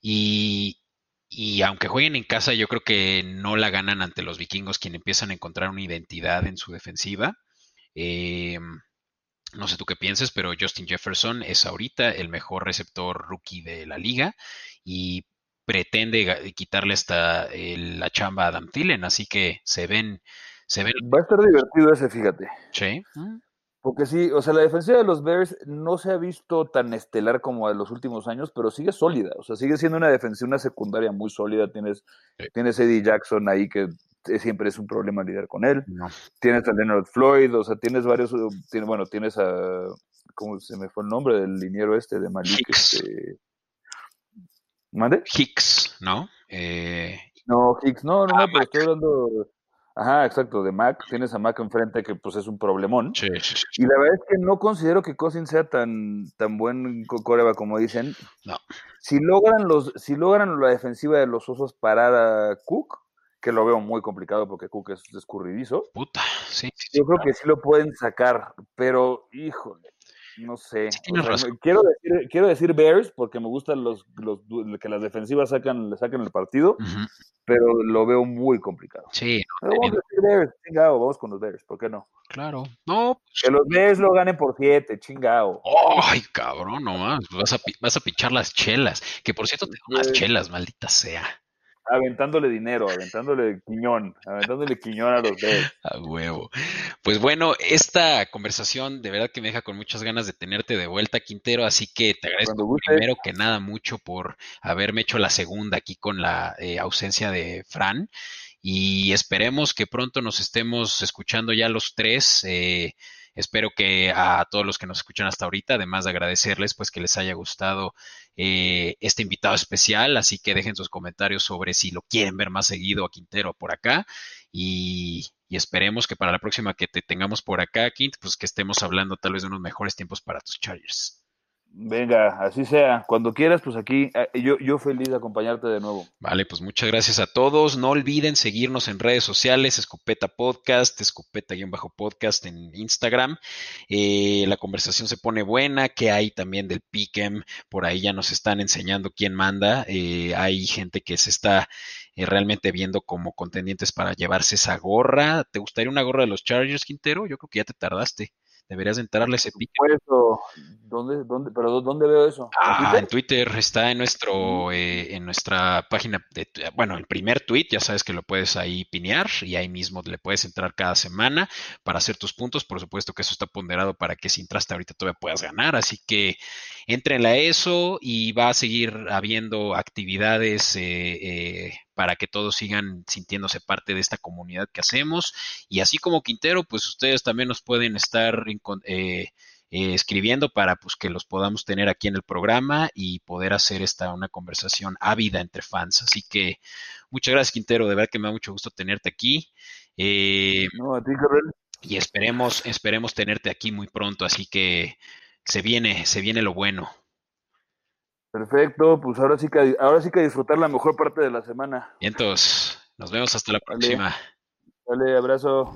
Y, y aunque jueguen en casa, yo creo que no la ganan ante los vikingos, quienes empiezan a encontrar una identidad en su defensiva. Eh, no sé tú qué pienses, pero Justin Jefferson es ahorita el mejor receptor rookie de la liga y pretende quitarle hasta la chamba a Adam Thielen, así que se ven, se ven. Va a estar divertido ese, fíjate. Sí. Porque sí, o sea, la defensiva de los Bears no se ha visto tan estelar como en los últimos años, pero sigue sólida. O sea, sigue siendo una defensiva, una secundaria muy sólida. Tienes, tienes Eddie Jackson ahí que siempre es un problema lidiar con él. Tienes a Leonard Floyd, o sea, tienes varios, bueno, tienes a, ¿cómo se me fue el nombre del liniero este de Malik? Hicks. Este, ¿Mande? Hicks, ¿no? Eh... No, Hicks, no, no, no, ah, pero estoy hablando Ajá, exacto, de Mac. Tienes a Mac enfrente que pues es un problemón. Sí, sí, Y la verdad es que no considero que Cousins sea tan, tan buen coreba como dicen. No. Si logran los, si logran la defensiva de los osos parar a Cook, que lo veo muy complicado porque Cook es escurridizo. Puta, sí. yo creo que sí lo pueden sacar, pero híjole, no sé. quiero, decir, quiero decir Bears porque me gustan los, los que las defensivas sacan, le sacan el partido, pero lo veo muy complicado. Sí. vamos, a decir Bears, chingado, vamos con los Bears, ¿por qué no? Claro. No. Pues que los Bears lo ganen por siete, chingado. Ay, cabrón, nomás. Vas a, vas a pichar las chelas. Que por cierto, tengo unas chelas, maldita sea aventándole dinero, aventándole quiñón, aventándole quiñón a los dos. A huevo. Pues bueno, esta conversación de verdad que me deja con muchas ganas de tenerte de vuelta, Quintero, así que te agradezco primero que nada mucho por haberme hecho la segunda aquí con la eh, ausencia de Fran y esperemos que pronto nos estemos escuchando ya los tres. Eh, Espero que a todos los que nos escuchan hasta ahorita, además de agradecerles, pues que les haya gustado eh, este invitado especial, así que dejen sus comentarios sobre si lo quieren ver más seguido a Quintero por acá y, esperemos que para la próxima que te tengamos por acá, Quint, pues que estemos hablando tal vez de unos mejores tiempos para tus Chargers. Venga, así sea. Cuando quieras, pues aquí, eh, yo, yo feliz de acompañarte de nuevo. Vale, pues muchas gracias a todos. No olviden seguirnos en redes sociales, Escopeta Podcast, Escopeta-podcast en Instagram. Eh, la conversación se pone buena, que hay también del Piquem, por ahí ya nos están enseñando quién manda. Eh, hay gente que se está realmente viendo como contendientes para llevarse esa gorra. ¿Te gustaría una gorra de los Chargers, Quintero? Yo creo que ya te tardaste. Deberías entrarle ese pique. ¿Dónde, dónde, pero ¿dónde veo eso? Ah, ¿En Twitter? está en nuestro, eh, en nuestra página, de, bueno, el primer tweet, ya sabes que lo puedes ahí pinear y ahí mismo le puedes entrar cada semana para hacer tus puntos. Por supuesto que eso está ponderado para que si entraste ahorita todavía puedas ganar, así que entrenle a eso y va a seguir habiendo actividades eh, eh, para que todos sigan sintiéndose parte de esta comunidad que hacemos. Y así como Quintero, pues ustedes también nos pueden estar eh, escribiendo para pues, que los podamos tener aquí en el programa y poder hacer esta una conversación ávida entre fans. Así que muchas gracias, Quintero. De verdad que me da mucho gusto tenerte aquí. No, a ti, y esperemos, esperemos tenerte aquí muy pronto. Así que se viene, se viene lo bueno. Perfecto, pues ahora sí que ahora sí que disfrutar la mejor parte de la semana. Bien, entonces, nos vemos hasta la próxima. Dale, abrazo.